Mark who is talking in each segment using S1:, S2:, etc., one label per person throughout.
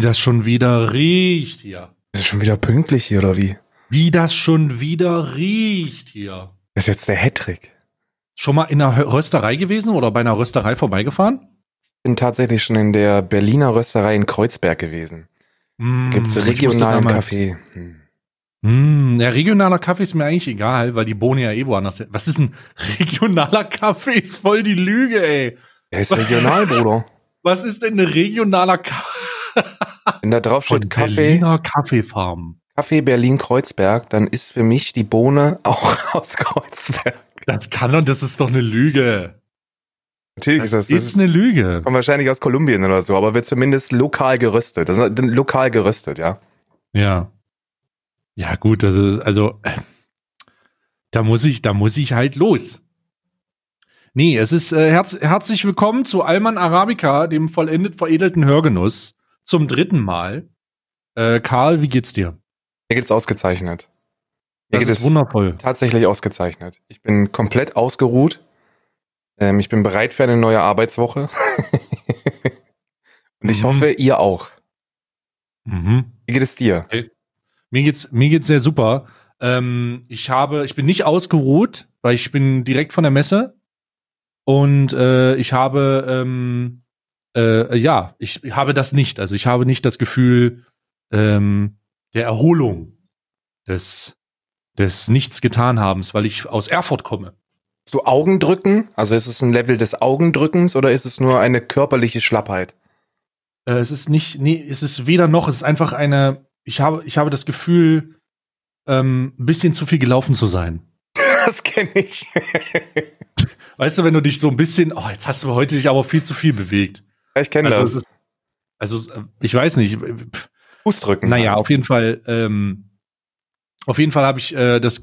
S1: Wie das schon wieder riecht hier.
S2: Ist es schon wieder pünktlich hier oder wie?
S1: Wie das schon wieder riecht hier.
S2: Das ist jetzt der Hattrick.
S1: Schon mal in einer Rösterei gewesen oder bei einer Rösterei vorbeigefahren?
S2: Bin tatsächlich schon in der Berliner Rösterei in Kreuzberg gewesen.
S1: Mm,
S2: Gibt's
S1: ich musste
S2: regionalen Kaffee. Hm.
S1: Mm, der regionaler Kaffee ist mir eigentlich egal, weil die Bohne ja eh woanders. Was ist ein regionaler Kaffee? Ist voll die Lüge, ey.
S2: Der ist regional, Bruder.
S1: Was ist denn ein regionaler Kaffee?
S2: Wenn da drauf steht Kaffee,
S1: Berliner Kaffeefarm.
S2: Kaffee Berlin Kreuzberg, dann ist für mich die Bohne auch aus Kreuzberg.
S1: Das kann doch, das ist doch eine Lüge.
S2: Natürlich
S1: Das
S2: ist das.
S1: ist,
S2: das ist,
S1: eine Lüge.
S2: kommt wahrscheinlich aus Kolumbien oder so, aber wird zumindest lokal geröstet. Das ist lokal geröstet, ja.
S1: Ja. Ja, gut, das ist, also, äh, da muss ich, da muss ich halt los. Nee, es ist äh, herz, herzlich willkommen zu Alman Arabica, dem vollendet veredelten Hörgenuss, zum dritten Mal. Äh, Karl, wie geht's dir?
S2: Mir geht's ausgezeichnet. Mir
S1: Das
S2: geht
S1: ist wundervoll.
S2: tatsächlich ausgezeichnet. Ich bin komplett ausgeruht. Ähm, ich bin bereit für eine neue Arbeitswoche. Und ich
S1: Mhm.
S2: hoffe, ihr auch.
S1: Mhm.
S2: Wie geht es dir?
S1: Mir geht's, mir geht's sehr super. Ähm, ich habe, ich bin nicht ausgeruht, weil ich bin direkt von der Messe und äh, ich habe, ähm, äh, ja, ich habe das nicht. Also ich habe nicht das Gefühl ähm, der Erholung des des nichts getan habens, weil ich aus Erfurt komme.
S2: Hast du Augendrücken? Also ist es ein Level des Augendrückens oder ist es nur eine körperliche Schlappheit?
S1: Äh, es ist nicht, nee, es ist weder noch. Es ist einfach eine. Ich habe, ich habe das Gefühl, ähm, ein bisschen zu viel gelaufen zu sein.
S2: Das kenne ich.
S1: Weißt du, wenn du dich so ein bisschen, oh, jetzt hast du heute dich aber viel zu viel bewegt.
S2: Ich kenne
S1: Also,
S2: das.
S1: es ist, also es- ich weiß nicht.
S2: Fußdrücken.
S1: Naja, auf jeden Fall, ähm, auf jeden Fall habe ich äh, das,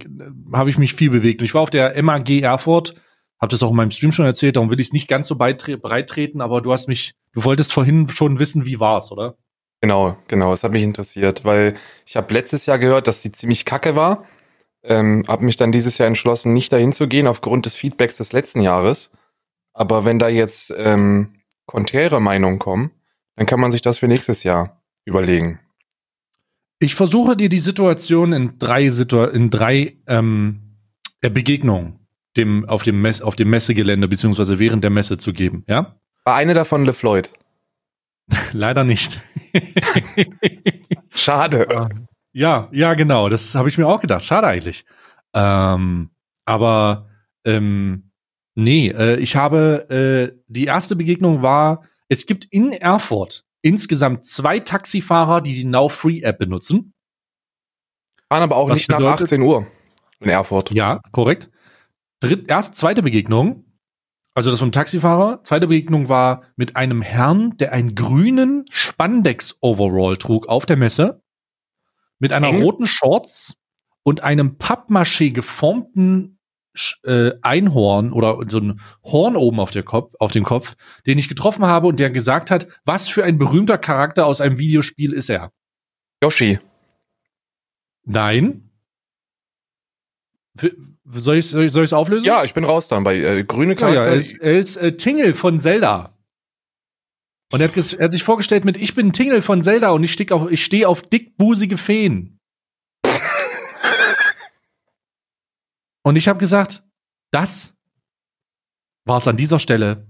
S1: habe ich mich viel bewegt. Und ich war auf der MAG Erfurt, habe das auch in meinem Stream schon erzählt. Darum will ich es nicht ganz so breit treten, aber du hast mich, du wolltest vorhin schon wissen, wie war's, oder?
S2: Genau, genau. Das hat mich interessiert, weil ich habe letztes Jahr gehört, dass die ziemlich kacke war. Ähm, habe mich dann dieses Jahr entschlossen, nicht dahin zu gehen aufgrund des Feedbacks des letzten Jahres. Aber wenn da jetzt ähm, konträre Meinungen kommen, dann kann man sich das für nächstes Jahr überlegen.
S1: Ich versuche dir die Situation in drei Situ in drei ähm, äh, Begegnungen dem auf dem Mess auf dem Messegelände beziehungsweise während der Messe zu geben, ja?
S2: War eine davon LeFloid.
S1: Leider nicht.
S2: Schade.
S1: ja, ja, genau. Das habe ich mir auch gedacht. Schade eigentlich. Ähm, aber ähm, nee, äh, ich habe äh, die erste Begegnung war, es gibt in Erfurt insgesamt zwei Taxifahrer, die die Now Free App benutzen.
S2: Waren aber auch
S1: Was
S2: nicht nach
S1: bedeutet-
S2: 18 Uhr in Erfurt.
S1: Ja, korrekt. Dritt, erst zweite Begegnung, also das vom Taxifahrer. Zweite Begegnung war mit einem Herrn, der einen grünen Spandex-Overall trug auf der Messe, mit einer
S2: Eng?
S1: roten Shorts und einem Pappmaché geformten äh, Einhorn oder so ein Horn oben auf, der Kopf, auf dem Kopf, den ich getroffen habe und der gesagt hat, was für ein berühmter Charakter aus einem Videospiel ist er.
S2: Yoshi.
S1: Nein. F- Soll ich es soll ich's auflösen?
S2: Ja, ich bin raus dann bei äh, grüne
S1: Ja, ja,
S2: Charakter.
S1: er ist, er ist äh, Tingle von Zelda. Und er hat, er hat sich vorgestellt mit, ich bin Tingle von Zelda und ich stehe auf, ich steh auf dickbusige Feen. Und ich habe gesagt, das war es an dieser Stelle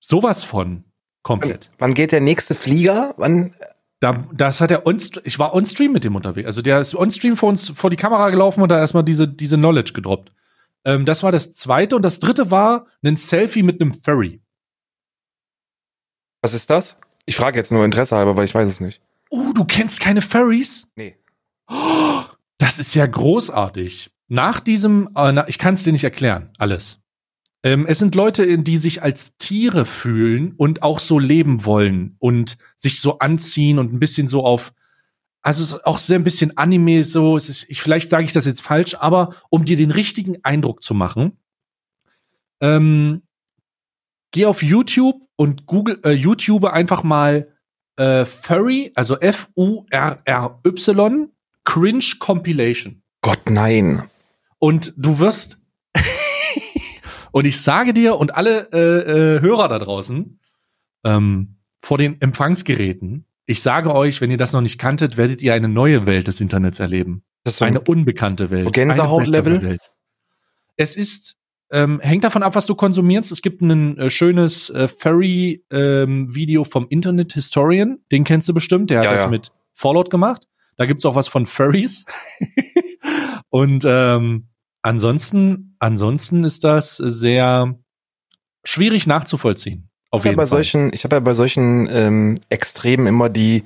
S1: sowas von komplett.
S2: Wann geht der nächste Flieger? Wann?
S1: Da, das hat er on, ich war on Stream mit dem unterwegs. Also der ist on Stream vor uns vor die Kamera gelaufen und da erstmal diese, diese Knowledge gedroppt. Ähm, das war das zweite und das dritte war ein Selfie mit einem Furry.
S2: Was ist das? Ich frage jetzt nur Interesse halber, weil ich weiß es nicht.
S1: Oh, du kennst keine Furries?
S2: Nee.
S1: Oh, das ist ja großartig. Nach diesem, äh, na, ich kann es dir nicht erklären, alles. Ähm, es sind Leute, die sich als Tiere fühlen und auch so leben wollen und sich so anziehen und ein bisschen so auf, also auch sehr ein bisschen Anime so. Es ist, ich, vielleicht sage ich das jetzt falsch, aber um dir den richtigen Eindruck zu machen, ähm, geh auf YouTube und Google äh, YouTube einfach mal äh, Furry, also F-U-R-R-Y, Cringe Compilation.
S2: Gott, nein.
S1: Und du wirst, und ich sage dir und alle äh, äh, Hörer da draußen, ähm, vor den Empfangsgeräten, Ich sage euch, wenn ihr das noch nicht kanntet, werdet ihr eine neue Welt des Internets erleben.
S2: Das ist so
S1: eine unbekannte Welt.
S2: Gänsehaut-Level?
S1: Es ist, ähm, hängt davon ab, was du konsumierst. Es gibt ein äh, schönes äh, Furry-Video vom Internet Historian. Den kennst du bestimmt. Der hat
S2: Ja,
S1: das
S2: ja.
S1: mit Fallout gemacht. Da gibt's auch was von Furries. Und ähm, ansonsten, ansonsten ist das sehr schwierig nachzuvollziehen. Auf
S2: Ich habe
S1: jeden
S2: bei
S1: Fall.
S2: solchen, ich habe ja bei solchen ähm, Extremen immer die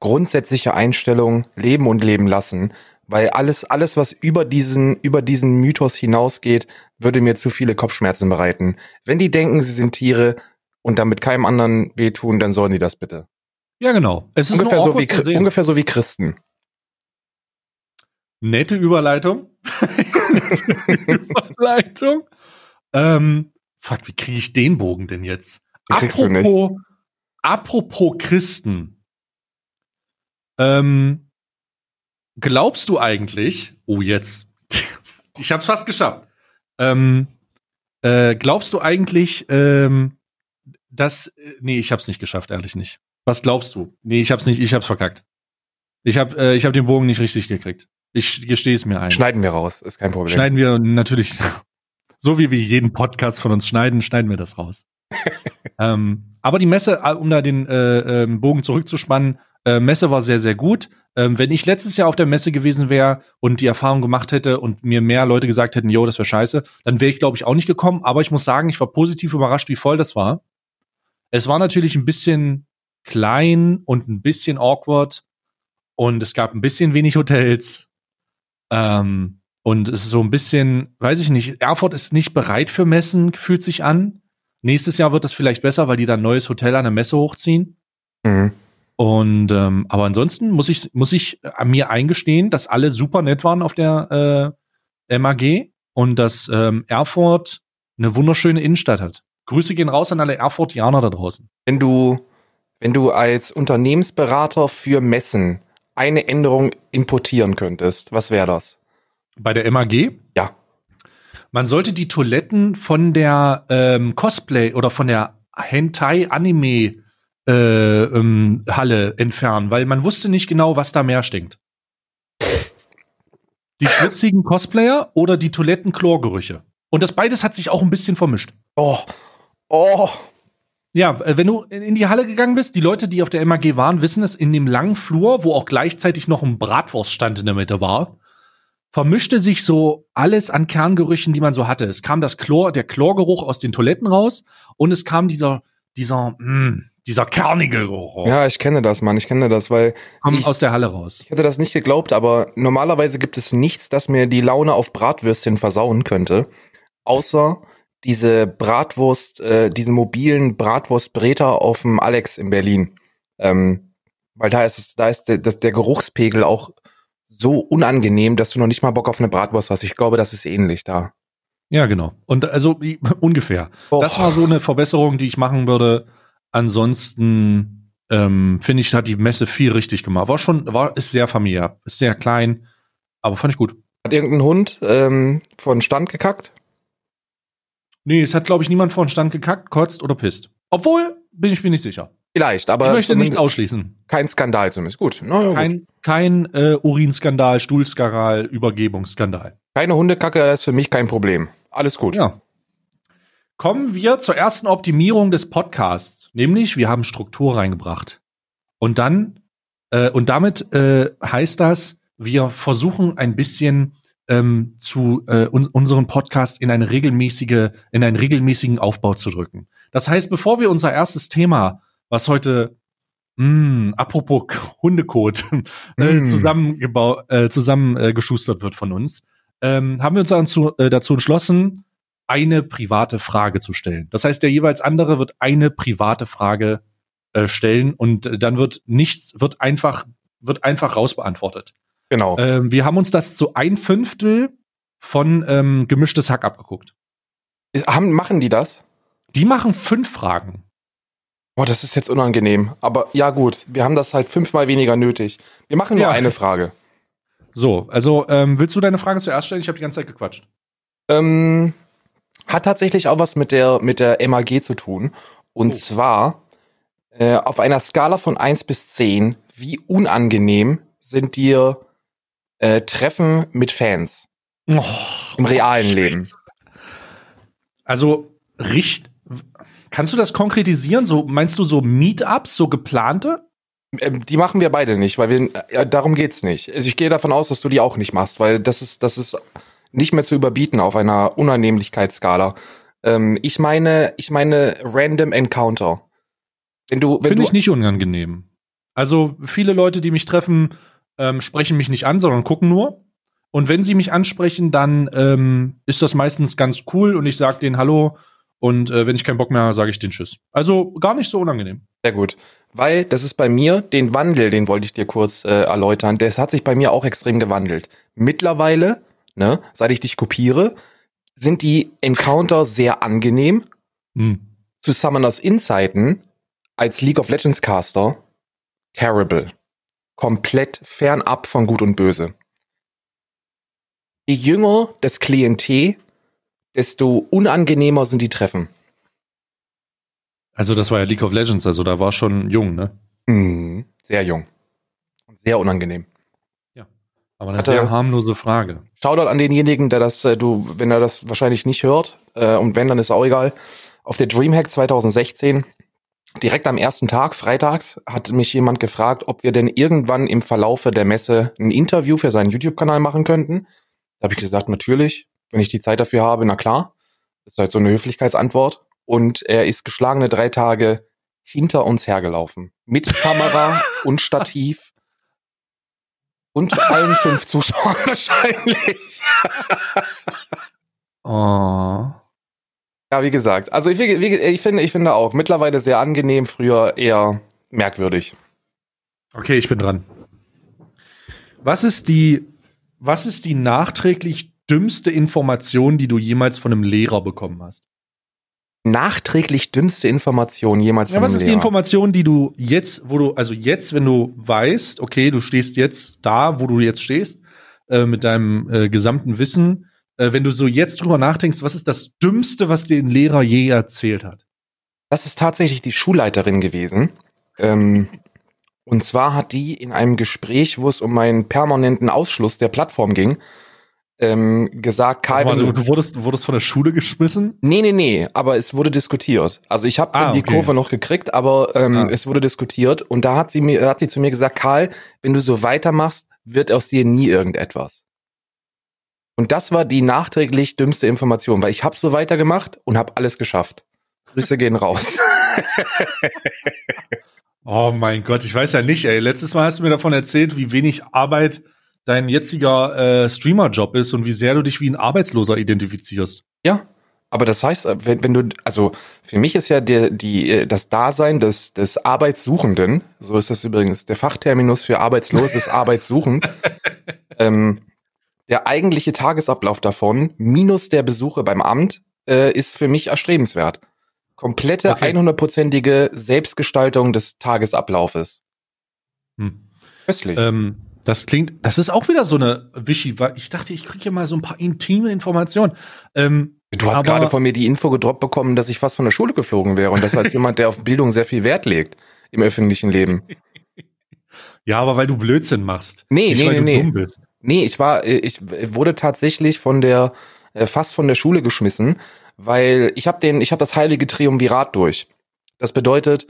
S2: grundsätzliche Einstellung leben und leben lassen, weil alles, alles, was über diesen, über diesen Mythos hinausgeht, würde mir zu viele Kopfschmerzen bereiten. Wenn die denken, sie sind Tiere und damit keinem anderen wehtun, dann sollen sie das bitte.
S1: ja, genau. Es ist
S2: Ungefähr so, wie, ungefähr so wie Christen.
S1: Nette Überleitung. Überleitung. Ähm, fuck, wie kriege ich den Bogen denn jetzt? Apropos, apropos Christen. Ähm, glaubst du eigentlich, oh jetzt, ich hab's fast geschafft. Ähm, äh, glaubst du eigentlich, ähm, dass, nee, ich hab's nicht geschafft, ehrlich nicht. Was glaubst du? Nee, ich hab's nicht, ich hab's verkackt. Ich hab, äh, ich hab den Bogen nicht richtig gekriegt. Ich gestehe es mir ein.
S2: Schneiden wir raus, ist kein Problem.
S1: Schneiden wir natürlich, so wie wir jeden Podcast von uns schneiden, schneiden wir das raus. ähm, aber die Messe, äh, um da den äh, ähm, Bogen zurückzuspannen, äh, Messe war sehr, sehr gut. Ähm, wenn ich letztes Jahr auf der Messe gewesen wäre und die Erfahrung gemacht hätte und mir mehr Leute gesagt hätten, yo, das wäre scheiße, dann wäre ich, glaube ich, auch nicht gekommen. Aber ich muss sagen, ich war positiv überrascht, wie voll das war. Es war natürlich ein bisschen klein und ein bisschen awkward und es gab ein bisschen wenig Hotels. Ähm, und es ist so ein bisschen, weiß ich nicht, Erfurt ist nicht bereit für Messen, fühlt sich an. Nächstes Jahr wird das vielleicht besser, weil die dann ein neues Hotel an der Messe hochziehen.
S2: Mhm.
S1: Und ähm, aber ansonsten muss ich muss ich an mir eingestehen, dass alle super nett waren auf der äh, MAG und dass ähm, Erfurt eine wunderschöne Innenstadt hat. Grüße gehen raus an alle Erfurtianer da draußen.
S2: Wenn du, wenn du als Unternehmensberater für Messen eine Änderung importieren könntest, was wäre das?
S1: Bei der MAG?
S2: Ja.
S1: Man sollte die Toiletten von der ähm, Cosplay oder von der Hentai-Anime äh, ähm, Halle entfernen, weil man wusste nicht genau, was da mehr stinkt. Die schwitzigen Cosplayer oder die Toiletten-Chlorgerüche. Und das beides hat sich auch ein bisschen vermischt.
S2: Oh, oh,
S1: Ja, äh, wenn du in die Halle gegangen bist, die Leute, die auf der MAG waren, wissen es, in dem langen Flur, wo auch gleichzeitig noch ein Bratwurststand in der Mitte war, vermischte sich so alles an Kerngerüchen, die man so hatte. Es kam das Chlor, der Chlorgeruch aus den Toiletten raus und es kam dieser, dieser, mh, dieser kernige Geruch
S2: ja, ich kenne das, Mann, ich kenne das, weil
S1: kam
S2: ich,
S1: aus der Halle raus.
S2: ich hätte das nicht geglaubt, aber normalerweise gibt es nichts, das mir die Laune auf Bratwürstchen versauen könnte, außer diese Bratwurst, äh, diesen mobilen Bratwurstbreter auf dem Alex in Berlin. Ähm, weil da ist es, da ist der, der Geruchspegel auch so unangenehm, dass du noch nicht mal Bock auf eine Bratwurst hast. Ich glaube, das ist ähnlich da.
S1: Ja, genau. Und also ungefähr.
S2: Oh.
S1: Das war so eine Verbesserung, die ich machen würde. Ansonsten ähm, finde ich, hat die Messe viel richtig gemacht. War schon, war, ist sehr familiär, ist sehr klein, aber fand ich gut.
S2: Hat irgendein Hund ähm, von Stand gekackt?
S1: Nee, es hat, glaube ich, niemand vor den Stand gekackt, kotzt oder pisst. Obwohl, bin ich mir nicht sicher.
S2: Vielleicht, aber
S1: ich möchte nichts ausschließen.
S2: kein Skandal zumindest. Gut, na, ja, gut.
S1: Kein, kein äh, Urinskandal, Stuhlskandal, Übergebungsskandal.
S2: keine Hundekacke ist für mich kein Problem. Alles gut.
S1: Ja. Kommen wir zur ersten Optimierung des Podcasts, nämlich wir haben Struktur reingebracht. Und dann, äh, und damit äh, heißt das, wir versuchen ein bisschen ähm, zu äh, un unseren Podcast in eine regelmäßige, in einen regelmäßigen Aufbau zu drücken. Das heißt, bevor wir unser erstes Thema, was heute mh, apropos Hundekot äh,
S2: Mm.
S1: zusammengebaut, äh, zusammengeschustert äh, wird von uns, ähm, haben wir uns dazu, äh, dazu entschlossen, eine private Frage zu stellen. Das heißt, der jeweils andere wird eine private Frage äh, stellen und äh, dann wird nichts, wird einfach, wird einfach rausbeantwortet.
S2: Genau.
S1: Ähm, wir haben uns das zu ein Fünftel von ähm, gemischtes Hack abgeguckt.
S2: Haben, machen die das?
S1: Die machen fünf Fragen.
S2: Boah, das ist jetzt unangenehm. Aber ja, gut. Wir haben das halt fünfmal weniger nötig. Wir machen nur
S1: Ja.
S2: eine Frage.
S1: So, also ähm, willst du deine Frage zuerst stellen? Ich habe die ganze Zeit gequatscht.
S2: Ähm, hat tatsächlich auch was mit der, mit der MAG zu tun. Und
S1: Oh.
S2: zwar Äh, auf einer Skala von 1 bis 10, wie unangenehm sind dir äh, Treffen mit Fans
S1: Oh,
S2: im realen
S1: Scheiße.
S2: Leben?
S1: Also, richt, kannst du das konkretisieren? So, meinst du so Meetups, so geplante?
S2: Ähm, Die machen wir beide nicht, weil wir äh, darum geht's nicht. Also ich gehe davon aus, dass du die auch nicht machst, weil das ist das ist nicht mehr zu überbieten auf einer Unannehmlichkeitsskala. Ähm, ich meine, ich meine random Encounter. Wenn du wenn
S1: Finde
S2: du
S1: ich nicht unangenehm. Also, viele Leute, die mich treffen, ähm, sprechen mich nicht an, sondern gucken nur. Und wenn sie mich ansprechen, dann ähm, ist das meistens ganz cool und ich sage denen Hallo. Und äh, wenn ich keinen Bock mehr habe, sage ich den Tschüss. Also gar nicht so unangenehm.
S2: Sehr gut. Weil das ist bei mir, den Wandel, den wollte ich dir kurz äh, erläutern, das hat sich bei mir auch extrem gewandelt. Mittlerweile, ne, seit ich dich kopiere, sind die Encounter sehr angenehm.
S1: Hm.
S2: Zu Summoners Inzeiten als League of Legends Caster terrible. Komplett fernab von Gut und Böse. Je jünger das Klientel, desto unangenehmer sind die Treffen.
S1: Also, das war ja League of Legends, also da war schon jung, ne?
S2: Mhm. Sehr jung. Und Sehr unangenehm.
S1: Aber eine
S2: Hatte-
S1: sehr harmlose Frage.
S2: Shoutout an denjenigen, der das, äh, du, wenn er das wahrscheinlich nicht hört, äh, und wenn, dann ist auch egal. Auf der Dreamhack 2016, direkt am ersten Tag, freitags, hat mich jemand gefragt, ob wir denn irgendwann im Verlaufe der Messe ein Interview für seinen YouTube-Kanal machen könnten. Da habe ich gesagt, natürlich, wenn ich die Zeit dafür habe, na klar. Das ist halt so eine Höflichkeitsantwort. Und er ist geschlagene drei Tage hinter uns hergelaufen. Mit Kamera und Stativ. Und allen fünf Zuschauern wahrscheinlich.
S1: Oh.
S2: Ja, wie gesagt, also ich, wie, ich finde, ich finde auch mittlerweile sehr angenehm, früher eher merkwürdig.
S1: Okay, ich bin dran. Was ist die, was ist die nachträglich dümmste Information, die du jemals von einem Lehrer bekommen hast?
S2: Nachträglich dümmste Information jemals
S1: Ja,
S2: von
S1: was
S2: einem
S1: ist die
S2: Lehrer.
S1: Information, die du jetzt, wo du, also jetzt, wenn du weißt, okay, du stehst jetzt da, wo du jetzt stehst, äh, mit deinem äh, gesamten Wissen, äh, wenn du so jetzt drüber nachdenkst, was ist das Dümmste, was dir ein Lehrer je erzählt hat?
S2: Das ist tatsächlich die Schulleiterin gewesen. Ähm, und zwar hat die in einem Gespräch, wo es um meinen permanenten Ausschluss der Plattform ging, ähm, gesagt, Karl,
S1: mal,
S2: du,
S1: du, wurdest, du wurdest von der Schule geschmissen?
S2: Nee, nee, nee, aber es wurde diskutiert. Also ich habe
S1: Ah,
S2: die
S1: okay.
S2: Kurve noch gekriegt, aber ähm,
S1: Ah.
S2: es wurde diskutiert und da hat sie mir hat sie zu mir gesagt, Karl, wenn du so weitermachst, wird aus dir nie irgendetwas. Und das war die nachträglich dümmste Information, weil ich habe so weitergemacht und habe alles geschafft. Grüße gehen raus.
S1: Oh mein Gott, ich weiß ja nicht, ey. Letztes Mal hast du mir davon erzählt, wie wenig Arbeit dein jetziger äh, Streamer-Job ist und wie sehr du dich wie ein Arbeitsloser identifizierst.
S2: ja, aber das heißt, äh, wenn, wenn du, also für mich ist ja der, die, äh, das Dasein des, des Arbeitssuchenden, so ist das übrigens, der Fachterminus für arbeitslos ist arbeitssuchend, ähm, der eigentliche Tagesablauf davon, minus der Besuche beim Amt, äh, ist für mich erstrebenswert. Komplette,
S1: Okay.
S2: 100%ige Selbstgestaltung des Tagesablaufes.
S1: Hm.
S2: Köstlich.
S1: Ähm, das klingt, das ist auch wieder so eine Wischi, weil ich dachte, ich kriege hier mal so ein paar intime Informationen. Ähm,
S2: du hast gerade von mir die Info gedroppt bekommen, dass ich fast von der Schule geflogen wäre und das als jemand, der auf Bildung sehr viel Wert legt im öffentlichen Leben.
S1: ja, aber weil du Blödsinn machst.
S2: Nee,
S1: nicht,
S2: nee,
S1: weil
S2: nee,
S1: du
S2: nee.
S1: dumm bist.
S2: Nee, ich war, äh, ich wurde tatsächlich von der, äh, fast von der Schule geschmissen, weil ich habe den, ich habe das heilige Triumvirat durch. Das bedeutet,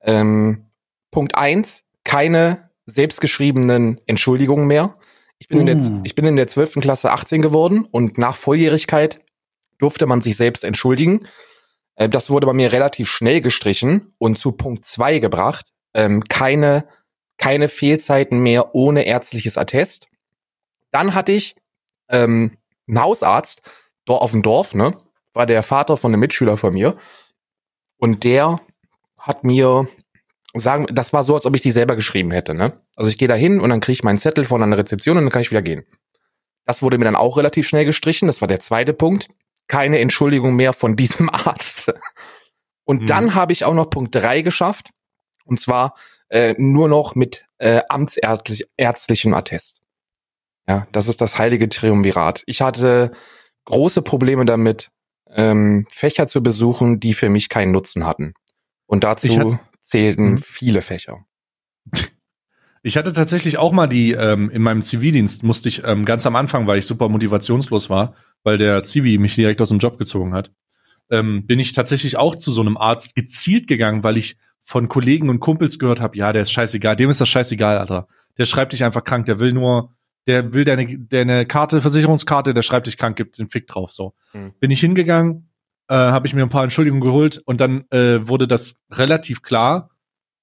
S2: ähm, Punkt eins, keine selbstgeschriebenen Entschuldigungen mehr. Ich bin, in der,
S1: Uh.
S2: ich bin in der 12. Klasse 18 geworden und nach Volljährigkeit durfte man sich selbst entschuldigen. Äh, das wurde bei mir relativ schnell gestrichen und zu Punkt zwei gebracht. Ähm, keine, keine Fehlzeiten mehr ohne ärztliches Attest. Dann hatte ich ähm, einen Hausarzt dort auf dem Dorf, ne? War der Vater von einem Mitschüler von mir. Und der hat mir sagen, das war so, als ob ich die selber geschrieben hätte, ne? Also ich gehe da hin und dann kriege ich meinen Zettel von einer Rezeption und dann kann ich wieder gehen. Das wurde mir dann auch relativ schnell gestrichen. Das war der zweite Punkt. Keine Entschuldigung mehr von diesem Arzt. Und
S1: Mhm.
S2: dann habe ich auch noch Punkt drei geschafft. Und zwar äh, nur noch mit äh, amtsärztlich, ärztlichem Attest. Ja, das ist das heilige Triumvirat. Ich hatte große Probleme damit, ähm, Fächer zu besuchen, die für mich keinen Nutzen hatten. Und dazu
S1: hatte-
S2: zählten
S1: Mhm.
S2: viele Fächer.
S1: Ich hatte tatsächlich auch mal die, ähm, in meinem Zivildienst musste ich ähm, ganz am Anfang, weil ich super motivationslos war, weil der Zivi mich direkt aus dem Job gezogen hat, ähm, bin ich tatsächlich auch zu so einem Arzt gezielt gegangen, weil ich von Kollegen und Kumpels gehört habe, ja, der ist scheißegal, dem ist das scheißegal, Alter. Der schreibt dich einfach krank, der will nur, der will deine, deine Karte, Versicherungskarte, der schreibt dich krank, gibt den Fick drauf, so.
S2: Mhm.
S1: Bin ich hingegangen, äh, habe ich mir ein paar Entschuldigungen geholt und dann äh, wurde das relativ klar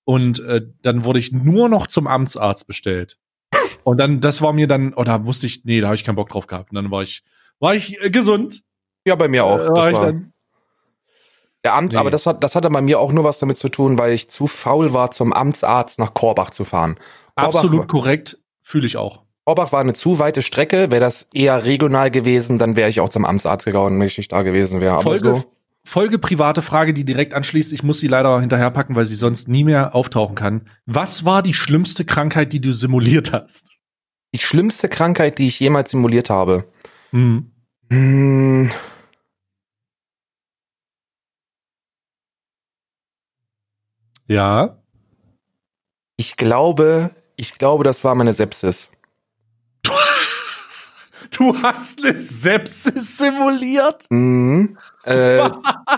S1: und äh, dann wurde ich nur noch zum Amtsarzt bestellt. Und dann, das war mir dann, oder wusste ich, nee, da habe ich keinen Bock drauf gehabt. Und dann war ich, war ich äh, gesund.
S2: Ja, bei mir auch.
S1: Äh,
S2: Das
S1: war ich
S2: war
S1: dann,
S2: der Amt,
S1: Nee.
S2: aber das, hat, das hatte bei mir auch nur was damit zu tun, weil ich zu faul war, zum Amtsarzt nach Korbach zu fahren. Korbach,
S1: absolut korrekt, fühle ich auch.
S2: Korbach war eine zu weite Strecke. Wäre das eher regional gewesen, dann wäre ich auch zum Amtsarzt gegangen, wenn ich nicht da gewesen wäre.
S1: Folge,
S2: so,
S1: Folge private Frage, die direkt anschließt. Ich muss sie leider hinterherpacken, weil sie sonst nie mehr auftauchen kann. Was war die schlimmste Krankheit, die du simuliert hast?
S2: die schlimmste Krankheit, die ich jemals simuliert habe.
S1: Hm.
S2: Hm,
S1: Ja.
S2: ich glaube, ich glaube, das war meine Sepsis.
S1: Du hast eine Sepsis simuliert?
S2: Mhm. Äh,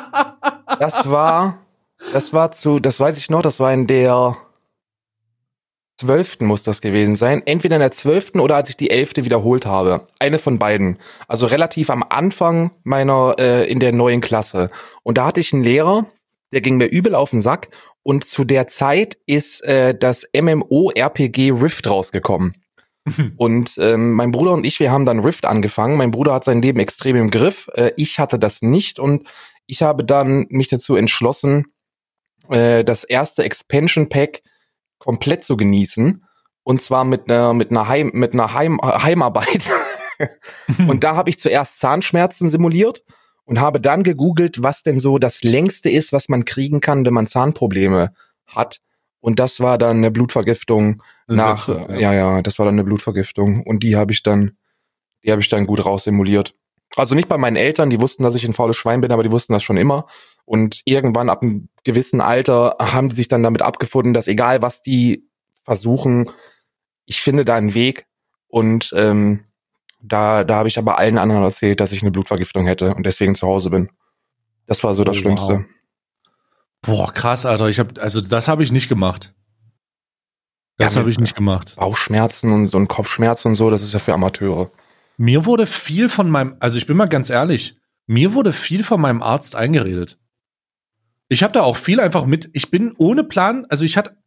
S2: das war, das war zu, das weiß ich noch, das war in der zwölften muss das gewesen sein. Entweder in der zwölften oder als ich die elfte wiederholt habe. Eine von beiden. Also relativ am Anfang meiner, äh, in der neuen Klasse. Und da hatte ich einen Lehrer, der ging mir übel auf den Sack. Und zu der Zeit ist äh, das MMO-RPG Rift rausgekommen. Und ähm, mein Bruder und ich, wir haben dann Rift angefangen. Mein Bruder hat sein Leben extrem im Griff. Äh, ich hatte das nicht und ich habe dann mich dazu entschlossen, äh, das erste Expansion Pack komplett zu genießen. Und zwar mit einer mit einer Heim mit einer Heim Heimarbeit. und da habe ich zuerst Zahnschmerzen simuliert und habe dann gegoogelt, was denn so das längste ist, was man kriegen kann, wenn man Zahnprobleme hat. Und das war dann eine Blutvergiftung nach,
S1: Sepsis,
S2: ja. ja, das war dann eine Blutvergiftung. Und die habe ich dann, die habe ich dann gut raussimuliert. Also nicht bei meinen Eltern, die wussten, dass ich ein faules Schwein bin, aber die wussten das schon immer. Und irgendwann ab einem gewissen Alter haben die sich dann damit abgefunden, dass egal was die versuchen, ich finde da einen Weg. Und ähm, da, da habe ich aber allen anderen erzählt, dass ich eine Blutvergiftung hätte und deswegen zu Hause bin. Das war so das
S1: Oh,
S2: Schlimmste.
S1: wow. Boah, krass, Alter. Ich hab, also das habe ich nicht gemacht. Das
S2: Ja,
S1: habe ich nicht gemacht.
S2: Bauchschmerzen und so ein Kopfschmerz und so, das ist ja für Amateure.
S1: Mir wurde viel von meinem, also ich bin mal ganz ehrlich, mir wurde viel von meinem Arzt eingeredet. Ich habe da auch viel einfach mit, ich bin ohne Plan, also ich hatte,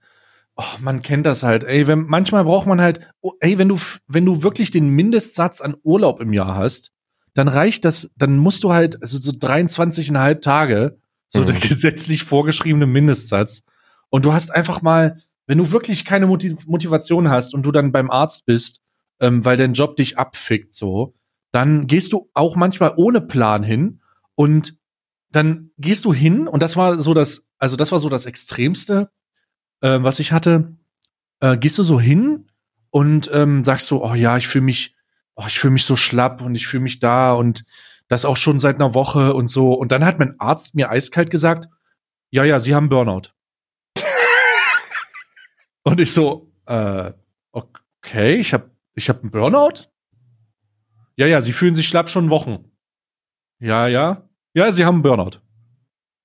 S1: oh, man kennt das halt, ey, wenn, manchmal braucht man halt, oh, ey, wenn du, wenn du wirklich den Mindestsatz an Urlaub im Jahr hast, dann reicht das, dann musst du halt, also so 23,5 Tage, so
S2: Mhm.
S1: der gesetzlich vorgeschriebene Mindestsatz. Und du hast einfach mal, wenn du wirklich keine Motiv Motivation hast und du dann beim Arzt bist, ähm, weil dein Job dich abfickt, so, dann gehst du auch manchmal ohne Plan hin und dann gehst du hin und das war so das, also das war so das Extremste, äh, was ich hatte. Äh, gehst du so hin und ähm, sagst so, oh ja, ich fühle mich, oh, ich fühle mich so schlapp und ich fühle mich da und das auch schon seit einer Woche und so. Und dann hat mein Arzt mir eiskalt gesagt, ja, ja, Sie haben Burnout. und ich so, äh, okay, ich habe ich hab einen Burnout? Ja, ja, Sie fühlen sich schlapp schon Wochen. Ja, ja. Ja, Sie haben einen Burnout.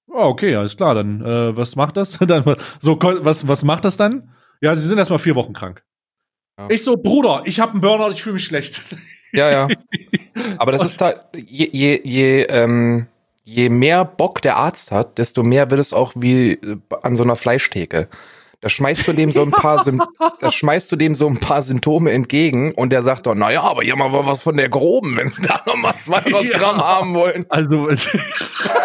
S1: Oh, okay, alles klar. Dann, äh, was macht das? dann, so, was, was macht das dann? Ja, Sie sind erstmal vier Wochen krank.
S2: Ja.
S1: Ich so, Bruder, ich habe einen Burnout, ich fühle mich schlecht.
S2: Ja, ja. Aber das ist halt, je, je, je, ähm, je mehr Bock der Arzt hat, desto mehr wird es auch wie äh, an so einer Fleischtheke. Da schmeißt du dem so ein paar, Sym da schmeißt du dem so ein paar Symptome entgegen und der sagt doch, naja, aber hier mal was von der groben, wenn sie da nochmal 200
S1: Ja.
S2: Gramm haben wollen.
S1: Also,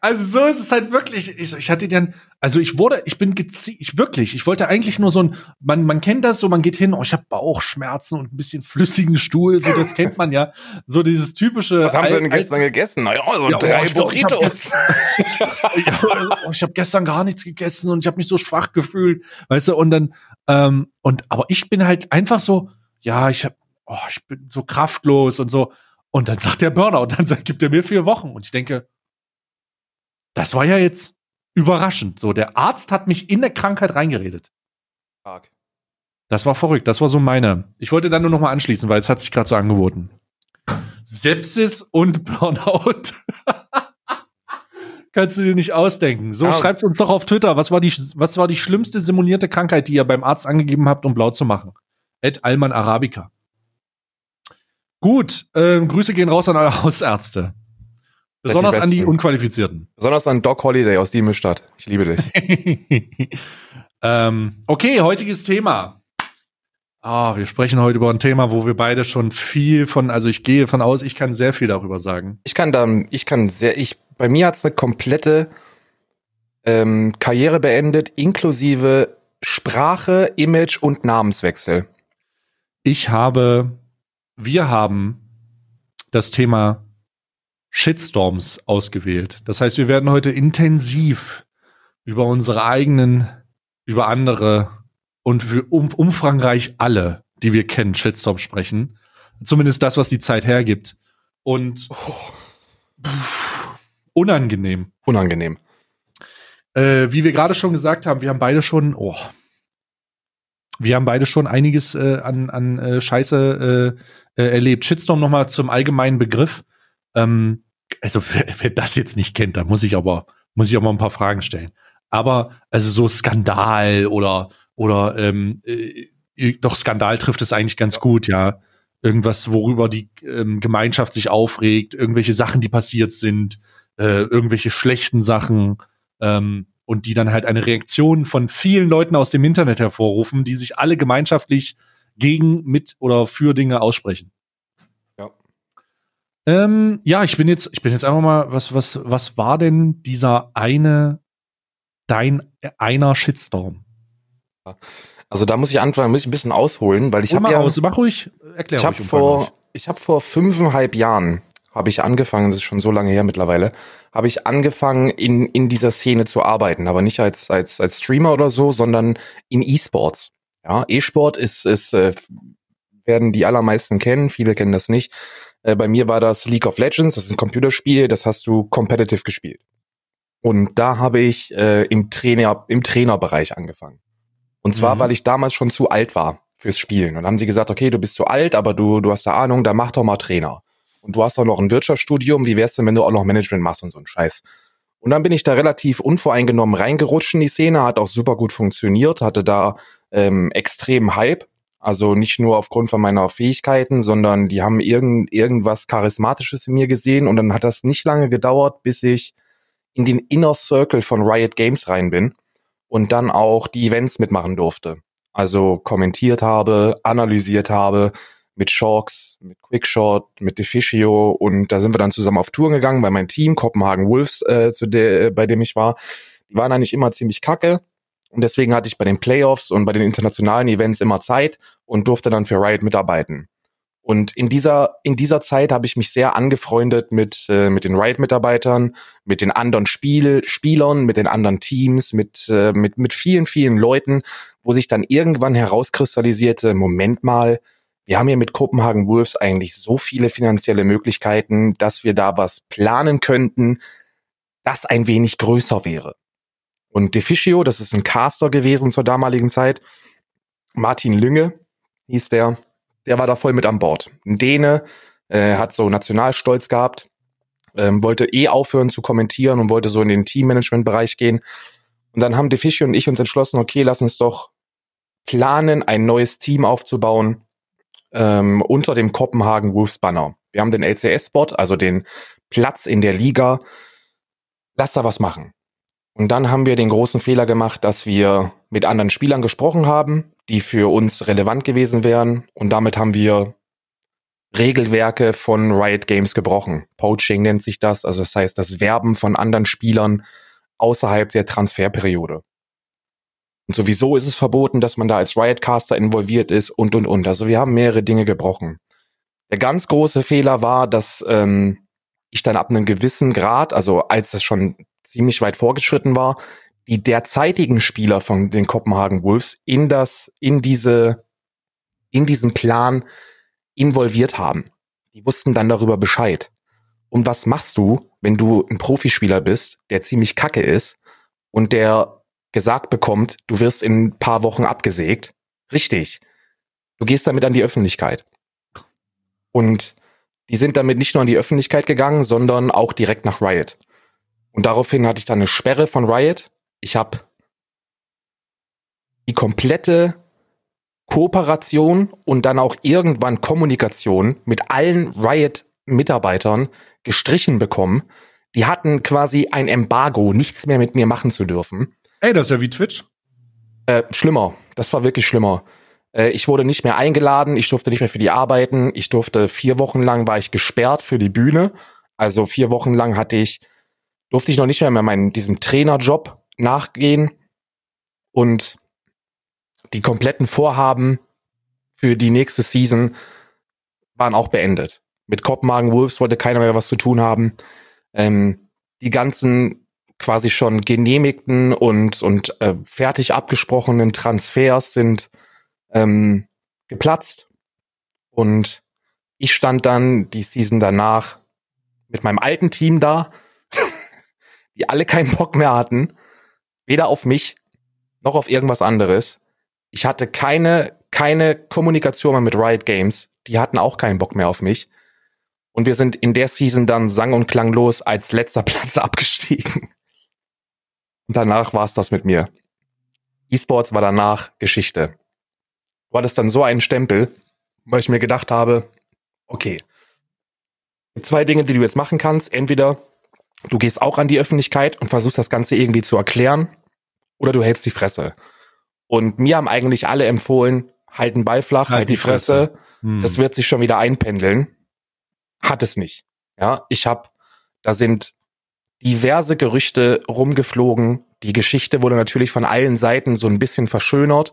S1: also so ist es halt wirklich. Ich, ich hatte dann, also ich wurde, ich bin gezi ich wirklich, ich wollte eigentlich nur so ein, man, man kennt das so, man geht hin, oh, ich habe Bauchschmerzen und ein bisschen flüssigen Stuhl, so das kennt man ja, so dieses typische.
S2: Was haben sie denn gestern gegessen? Naja, so
S1: Ja, oh,
S2: drei
S1: ich hab
S2: Burritos.
S1: oh, ich habe gestern gar nichts gegessen und ich habe mich so schwach gefühlt, weißt du, und dann ähm, und aber ich bin halt einfach so, ja, ich habe oh, ich bin so kraftlos und so und dann sagt der Burnout, dann sagt, gibt er mir vier Wochen und ich denke, das war ja jetzt Überraschend. So, der Arzt hat mich in der Krankheit reingeredet. Tag. Das war verrückt. Das war so meine. Ich wollte dann nur noch mal anschließen, weil es hat sich gerade so angeboten. Sepsis und Burnout. Kannst du dir nicht ausdenken. So, ja. schreibt uns doch auf Twitter. Was war die, was war die schlimmste simulierte Krankheit, die ihr beim Arzt angegeben habt, um blau zu machen? Ed Alman Arabica. Gut, ähm, Grüße gehen raus an alle Hausärzte. Besonders die an die Unqualifizierten.
S2: Besonders an Doc Holiday aus Diemestadt. Ich liebe
S1: dich. ähm, okay, heutiges Thema. Ah, wir sprechen heute über ein Thema, wo wir beide schon viel von, also ich gehe von aus, ich kann sehr viel darüber sagen.
S2: Ich kann dann, ich kann sehr, ich, bei mir hat's eine komplette ähm, Karriere beendet, inklusive Sprache, Image und Namenswechsel.
S1: Ich habe, wir haben das Thema Shitstorms ausgewählt. Das heißt, wir werden heute intensiv über unsere eigenen, über andere und für um, umfangreich alle, die wir kennen, Shitstorm sprechen. Zumindest das, was die Zeit hergibt. Und oh. pff, unangenehm.
S2: Unangenehm.
S1: Äh, wie wir gerade schon gesagt haben, wir haben beide schon, oh, wir haben beide schon einiges äh, an, an äh, Scheiße äh, äh, erlebt. Shitstorm nochmal zum allgemeinen Begriff. Ähm, also wer, wer das jetzt nicht kennt, da muss ich aber muss ich auch mal ein paar Fragen stellen. Aber also so Skandal oder oder ähm, äh, doch Skandal trifft es eigentlich ganz gut, ja. Irgendwas, worüber die ähm, Gemeinschaft sich aufregt, irgendwelche Sachen, die passiert sind, äh, irgendwelche schlechten Sachen ähm, und die dann halt eine Reaktion von vielen Leuten aus dem Internet hervorrufen, die sich alle gemeinschaftlich gegen, mit oder für Dinge aussprechen. Ja. Ähm, ja, ich bin jetzt, ich bin jetzt einfach mal, was, was, was war denn dieser eine, dein einer Shitstorm?
S2: Also da muss ich anfangen, muss ich ein bisschen ausholen, weil ich habe ja,
S1: aus, mach ruhig,
S2: erklär ich habe vor, ich habe vor fünfeinhalb Jahren habe ich angefangen, das ist schon so lange her mittlerweile, habe ich angefangen in in dieser Szene zu arbeiten, aber nicht als als als Streamer oder so, sondern in E-Sports. Ja, E-Sport ist ist äh, werden die allermeisten kennen, viele kennen das nicht. Äh, bei mir war das League of Legends, das ist ein Computerspiel, das hast du competitive gespielt. Und da habe ich äh, im Trainer im Trainerbereich angefangen. Und zwar, mhm. weil ich damals schon zu alt war fürs Spielen. Und dann haben sie gesagt, okay, du bist zu alt, aber du, du hast da Ahnung, da mach doch mal Trainer. Und du hast auch noch ein Wirtschaftsstudium, wie wär's denn, wenn du auch noch Management machst und so ein Scheiß. Und dann bin ich da relativ unvoreingenommen reingerutscht in die Szene, hat auch super gut funktioniert, hatte da ähm, extrem Hype. Also nicht nur aufgrund von meiner Fähigkeiten, sondern die haben irgend, irgendwas Charismatisches in mir gesehen. Und dann hat das nicht lange gedauert, bis ich in den Inner Circle von Riot Games rein bin und dann auch die Events mitmachen durfte. Also kommentiert habe, analysiert habe mit Shorks, mit Quickshot, mit Deficio und da sind wir dann zusammen auf Touren gegangen, weil mein Team, Kopenhagen Wolves, äh, zu der, bei dem ich war, die waren eigentlich immer ziemlich kacke. Und deswegen hatte ich bei den Playoffs und bei den internationalen Events immer Zeit und durfte dann für Riot mitarbeiten. Und in dieser, in dieser Zeit habe ich mich sehr angefreundet mit, äh, mit den Riot-Mitarbeitern, mit den anderen Spiel, Spielern, mit den anderen Teams, mit, äh, mit, mit vielen, vielen Leuten, wo sich dann irgendwann herauskristallisierte, Moment mal, wir haben hier mit Kopenhagen Wolves eigentlich so viele finanzielle Möglichkeiten, dass wir da was planen könnten, das ein wenig größer wäre. Und Deficio, das ist ein Caster gewesen zur damaligen Zeit, Martin Lünge hieß der, der war da voll mit an Bord. Ein Däne, äh, hat so Nationalstolz gehabt, ähm, wollte eh aufhören zu kommentieren und wollte so in den Teammanagement-Bereich gehen. Und dann haben Defici und ich uns entschlossen, okay, lass uns doch planen, ein neues Team aufzubauen ähm, unter dem Kopenhagen Wolves Banner. Wir haben den LCS-Spot, also den Platz in der Liga. Lass da was machen. Und dann haben wir den großen Fehler gemacht, dass wir mit anderen Spielern gesprochen haben, die für uns relevant gewesen wären. Und damit haben wir Regelwerke von Riot Games gebrochen. Poaching nennt sich das. Also das heißt, das Werben von anderen Spielern außerhalb der Transferperiode. Und sowieso ist es verboten, dass man da als Riotcaster involviert ist und, und, und. Also wir haben mehrere Dinge gebrochen. Der ganz große Fehler war, dass ähm, ich dann ab einem gewissen Grad, also als es schon ziemlich weit vorgeschritten war, die derzeitigen Spieler von den Kopenhagen Wolves in das, in diese, in diesen Plan involviert haben. Die wussten dann darüber Bescheid. Und was machst du, wenn du ein Profispieler bist, der ziemlich kacke ist und der gesagt bekommt, du wirst in ein paar Wochen abgesägt. Richtig. Du gehst damit an die Öffentlichkeit. Und die sind damit nicht nur an die Öffentlichkeit gegangen, sondern auch direkt nach Riot. Und daraufhin hatte ich dann eine Sperre von Riot. Ich habe die komplette Kooperation und dann auch irgendwann Kommunikation mit allen Riot-Mitarbeitern gestrichen bekommen. Die hatten quasi ein Embargo, nichts mehr mit mir machen zu dürfen.
S1: Ey, das ist ja wie Twitch.
S2: Äh, schlimmer. Das war wirklich schlimmer. Äh, ich wurde nicht mehr eingeladen, ich durfte nicht mehr für die arbeiten. Ich durfte vier Wochen lang war ich gesperrt für die Bühne. Also vier Wochen lang hatte ich, durfte ich noch nicht mehr, mehr meinen, diesem Trainerjob nachgehen. Und die kompletten Vorhaben für die nächste Season waren auch beendet. Mit Kopenhagen Wolves wollte keiner mehr was zu tun haben. Ähm, die ganzen quasi schon genehmigten und, und äh, fertig abgesprochenen Transfers sind ähm, geplatzt. Und ich stand dann die Season danach mit meinem alten Team da, die alle keinen Bock mehr hatten. Weder auf mich noch auf irgendwas anderes. Ich hatte keine, keine Kommunikation mehr mit Riot Games. Die hatten auch keinen Bock mehr auf mich. Und wir sind in der Season dann sang- und klanglos als letzter Platz abgestiegen. Und danach war es das mit mir. E-Sports war danach Geschichte war das dann so ein Stempel, weil ich mir gedacht habe, okay, zwei Dinge, die du jetzt machen kannst. Entweder du gehst auch an die Öffentlichkeit und versuchst das Ganze irgendwie zu erklären, oder du hältst die Fresse. Und mir haben eigentlich alle empfohlen, halten Beiflach, halt, halt die, die Fresse. Fresse. Hm. Das wird sich schon wieder einpendeln. Hat es nicht. Ja, ich habe, da sind diverse Gerüchte rumgeflogen. Die Geschichte wurde natürlich von allen Seiten so ein bisschen verschönert.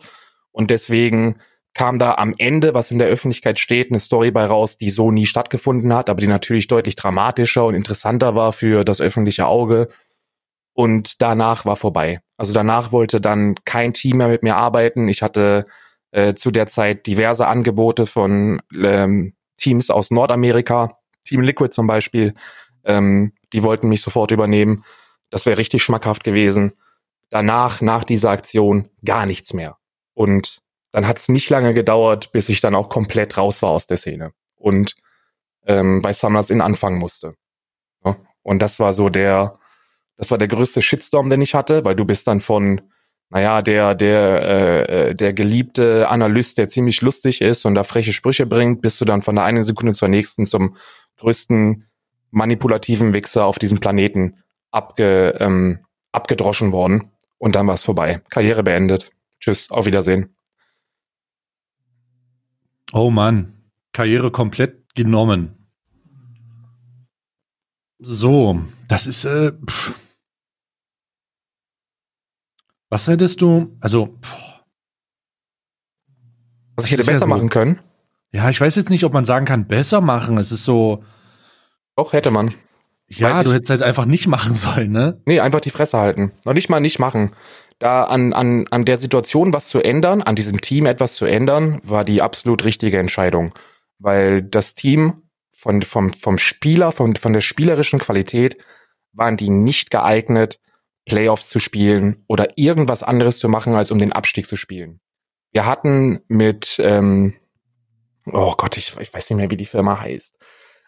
S2: Und deswegen kam da am Ende, was in der Öffentlichkeit steht, eine Story bei raus, die so nie stattgefunden hat, aber die natürlich deutlich dramatischer und interessanter war für das öffentliche Auge. Und danach war vorbei. Also danach wollte dann kein Team mehr mit mir arbeiten. Ich hatte äh, zu der Zeit diverse Angebote von ähm, Teams aus Nordamerika, Team Liquid zum Beispiel. Ähm, die wollten mich sofort übernehmen. Das wäre richtig schmackhaft gewesen. Danach, nach dieser Aktion, gar nichts mehr. Und dann hat es nicht lange gedauert, bis ich dann auch komplett raus war aus der Szene und ähm, bei Summoners in anfangen musste. Ja? Und das war so der, das war der größte Shitstorm, den ich hatte, weil du bist dann von, naja, der, der, äh, der geliebte Analyst, der ziemlich lustig ist und da freche Sprüche bringt, bist du dann von der einen Sekunde zur nächsten zum größten manipulativen Wichser auf diesem Planeten abge, ähm, abgedroschen worden. Und dann war es vorbei. Karriere beendet. Tschüss, auf Wiedersehen.
S1: Oh Mann, Karriere komplett genommen. So, das ist. Äh, was hättest du? Also. Pff,
S2: Was ich hätte besser ja so, machen können?
S1: Ja, ich weiß jetzt nicht, ob man sagen kann, besser machen. Es ist so.
S2: Doch, hätte man.
S1: Ja, du hättest halt einfach nicht machen sollen, ne?
S2: Nee, einfach die Fresse halten. Noch nicht mal nicht machen da an, an, an der Situation was zu ändern, an diesem Team etwas zu ändern, war die absolut richtige Entscheidung. Weil das Team von, vom, vom Spieler, von, von der spielerischen Qualität, waren die nicht geeignet, Playoffs zu spielen oder irgendwas anderes zu machen, als um den Abstieg zu spielen. Wir hatten mit, ähm, oh Gott, ich, ich weiß nicht mehr, wie die Firma heißt.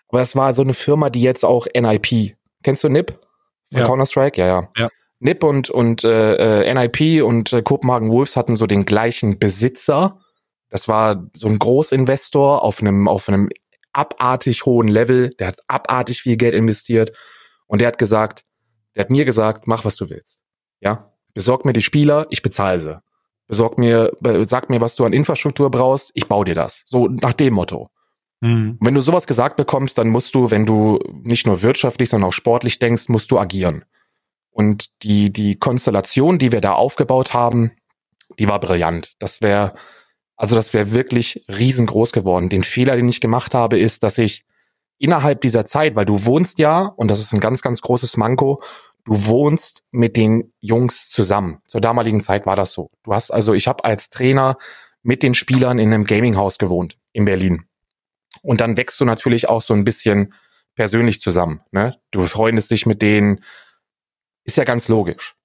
S2: Aber es war so eine Firma, die jetzt auch NIP. Kennst du NIP? Von ja. Counter-Strike? Ja, ja. ja. NIP und, und äh, äh NIP und äh, Kopenhagen Wolves hatten so den gleichen Besitzer. Das war so ein Großinvestor auf einem, auf einem abartig hohen Level. Der hat abartig viel Geld investiert. Und der hat gesagt, der hat mir gesagt, mach was du willst. Ja, besorg mir die Spieler, ich bezahle sie. Besorg mir, sag mir, was du an Infrastruktur brauchst, ich baue dir das. So nach dem Motto. Mhm. Wenn du sowas gesagt bekommst, dann musst du, wenn du nicht nur wirtschaftlich, sondern auch sportlich denkst, musst du agieren. Und die, die Konstellation, die wir da aufgebaut haben, die war brillant. Das wäre, also das wäre wirklich riesengroß geworden. Den Fehler, den ich gemacht habe, ist, dass ich innerhalb dieser Zeit, weil du wohnst ja, und das ist ein ganz, ganz großes Manko, du wohnst mit den Jungs zusammen. Zur damaligen Zeit war das so. Du hast also, ich habe als Trainer mit den Spielern in einem Gaminghaus gewohnt in Berlin. Und dann wächst du natürlich auch so ein bisschen persönlich zusammen. Ne? Du freundest dich mit denen, ist ja ganz logisch.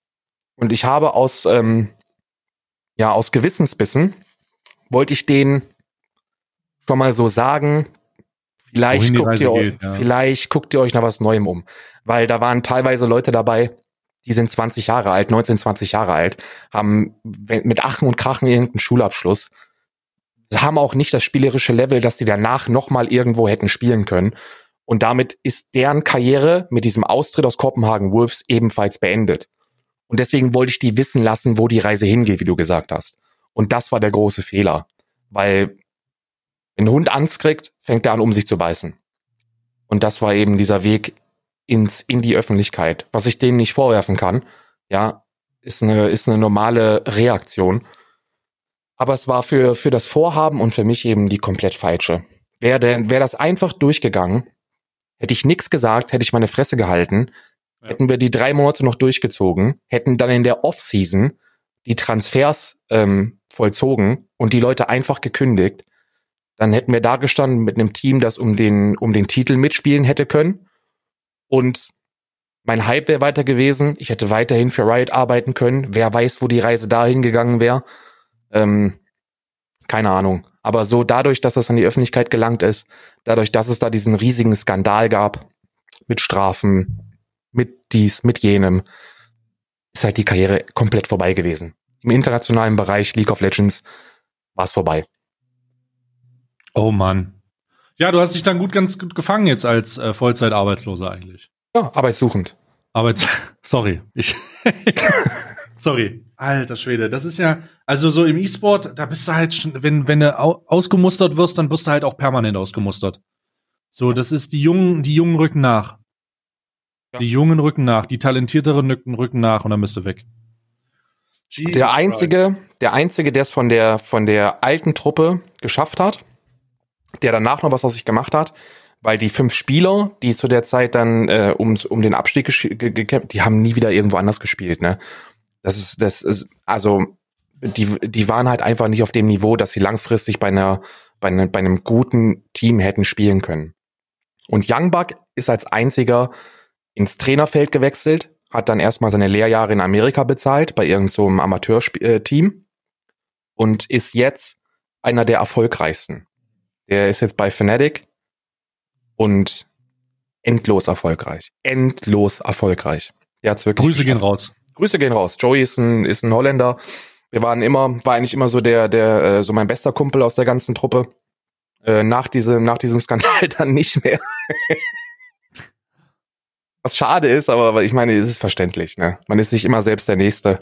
S2: Und ich habe aus, ähm, ja, aus Gewissensbissen, wollte ich denen schon mal so sagen, vielleicht guckt, ihr euch, ja. vielleicht guckt ihr euch nach was Neuem um. Weil da waren teilweise Leute dabei, die sind 20 Jahre alt, 19, 20 Jahre alt, haben mit Achen und Krachen irgendeinen Schulabschluss, haben auch nicht das spielerische Level, dass die danach nochmal irgendwo hätten spielen können. Und damit ist deren Karriere mit diesem Austritt aus Kopenhagen Wolves ebenfalls beendet. Und deswegen wollte ich die wissen lassen, wo die Reise hingeht, wie du gesagt hast. Und das war der große Fehler. Weil wenn ein Hund Angst kriegt, fängt er an, um sich zu beißen. Und das war eben dieser Weg ins, in die Öffentlichkeit. Was ich denen nicht vorwerfen kann, ja, ist eine, ist eine normale Reaktion. Aber es war für, für das Vorhaben und für mich eben die komplett falsche. Wäre wär das einfach durchgegangen, hätte ich nichts gesagt, hätte ich meine Fresse gehalten, ja. hätten wir die drei Monate noch durchgezogen, hätten dann in der Off-Season die Transfers ähm, vollzogen und die Leute einfach gekündigt, dann hätten wir da gestanden mit einem Team, das um den, um den Titel mitspielen hätte können. Und mein Hype wäre weiter gewesen. Ich hätte weiterhin für Riot arbeiten können. Wer weiß, wo die Reise dahin gegangen wäre. Ähm, keine Ahnung. Aber so dadurch, dass das an die Öffentlichkeit gelangt ist, dadurch, dass es da diesen riesigen Skandal gab, mit Strafen, mit dies, mit jenem, ist halt die Karriere komplett vorbei gewesen. Im internationalen Bereich League of Legends war es vorbei.
S1: Oh Mann. Ja, du hast dich dann gut ganz gut gefangen jetzt als äh, Vollzeitarbeitsloser eigentlich.
S2: Ja, arbeitssuchend.
S1: Arbeits sorry, ich sorry. Alter Schwede, das ist ja also so im E-Sport, da bist du halt wenn wenn du ausgemustert wirst, dann wirst du halt auch permanent ausgemustert. So, das ist die jungen die jungen rücken nach. Ja. Die jungen rücken nach, die talentierteren rücken, rücken nach und dann bist du weg.
S2: Jesus der einzige, der einzige, der es von der von der alten Truppe geschafft hat, der danach noch was aus sich gemacht hat, weil die fünf Spieler, die zu der Zeit dann äh, ums, um den Abstieg gekämpft, die haben nie wieder irgendwo anders gespielt, ne? Das ist, das ist, also, die, die waren halt einfach nicht auf dem Niveau, dass sie langfristig bei einer, bei, einer, bei einem guten Team hätten spielen können. Und Youngbuck ist als einziger ins Trainerfeld gewechselt, hat dann erstmal seine Lehrjahre in Amerika bezahlt, bei irgendeinem so Amateurteam äh, und ist jetzt einer der erfolgreichsten. Der ist jetzt bei Fnatic und endlos erfolgreich. Endlos erfolgreich. Der hat's wirklich.
S1: Grüße gehen raus.
S2: Grüße gehen raus. Joey ist ein, ist ein Holländer. Wir waren immer, war eigentlich immer so der, der, äh, so mein bester Kumpel aus der ganzen Truppe. Äh, nach diesem, nach diesem Skandal dann nicht mehr. Was schade ist, aber ich meine, es ist verständlich, ne? Man ist nicht immer selbst der Nächste.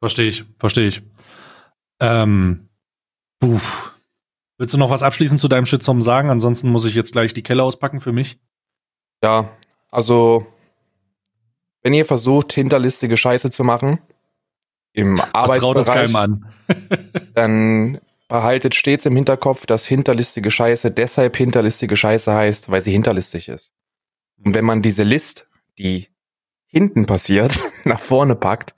S1: Verstehe ich, verstehe ich. Ähm, Puh. Willst du noch was abschließend zu deinem Shitstorm sagen? Ansonsten muss ich jetzt gleich die Kelle auspacken für mich.
S2: Ja, also wenn ihr versucht, hinterlistige Scheiße zu machen im Arbeitsbereich, dann behaltet stets im Hinterkopf, dass hinterlistige Scheiße deshalb hinterlistige Scheiße heißt, weil sie hinterlistig ist. Und wenn man diese List, die hinten passiert, nach vorne packt,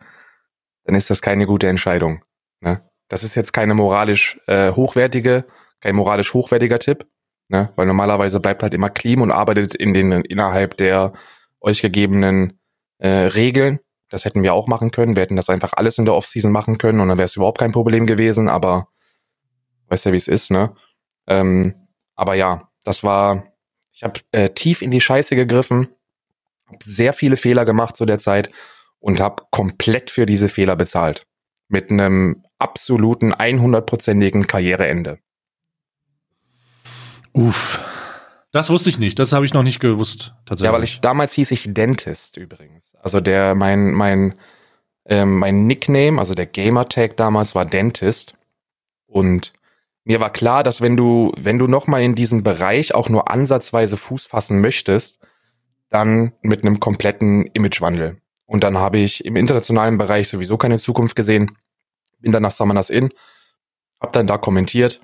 S2: dann ist das keine gute Entscheidung. Ne? Das ist jetzt keine moralisch äh, hochwertige, kein moralisch hochwertiger Tipp, ne? weil normalerweise bleibt halt immer clean und arbeitet in den innerhalb der euch gegebenen äh, Regeln. Das hätten wir auch machen können. Wir hätten das einfach alles in der Offseason machen können und dann wäre es überhaupt kein Problem gewesen. Aber weißt ja, wie es ist, ne? Ähm, aber ja, das war. Ich habe äh, tief in die Scheiße gegriffen, habe sehr viele Fehler gemacht zu der Zeit und habe komplett für diese Fehler bezahlt. Mit einem absoluten 100-prozentigen Karriereende.
S1: Uff. Das wusste ich nicht. Das habe ich noch nicht gewusst,
S2: tatsächlich. Ja, weil ich damals hieß ich Dentist übrigens. Also der, mein, mein, ähm, mein Nickname, also der Gamertag damals war Dentist. Und mir war klar, dass wenn du, wenn du nochmal in diesem Bereich auch nur ansatzweise Fuß fassen möchtest, dann mit einem kompletten Imagewandel. Und dann habe ich im internationalen Bereich sowieso keine Zukunft gesehen bin dann nach Summoners Inn, hab dann da kommentiert.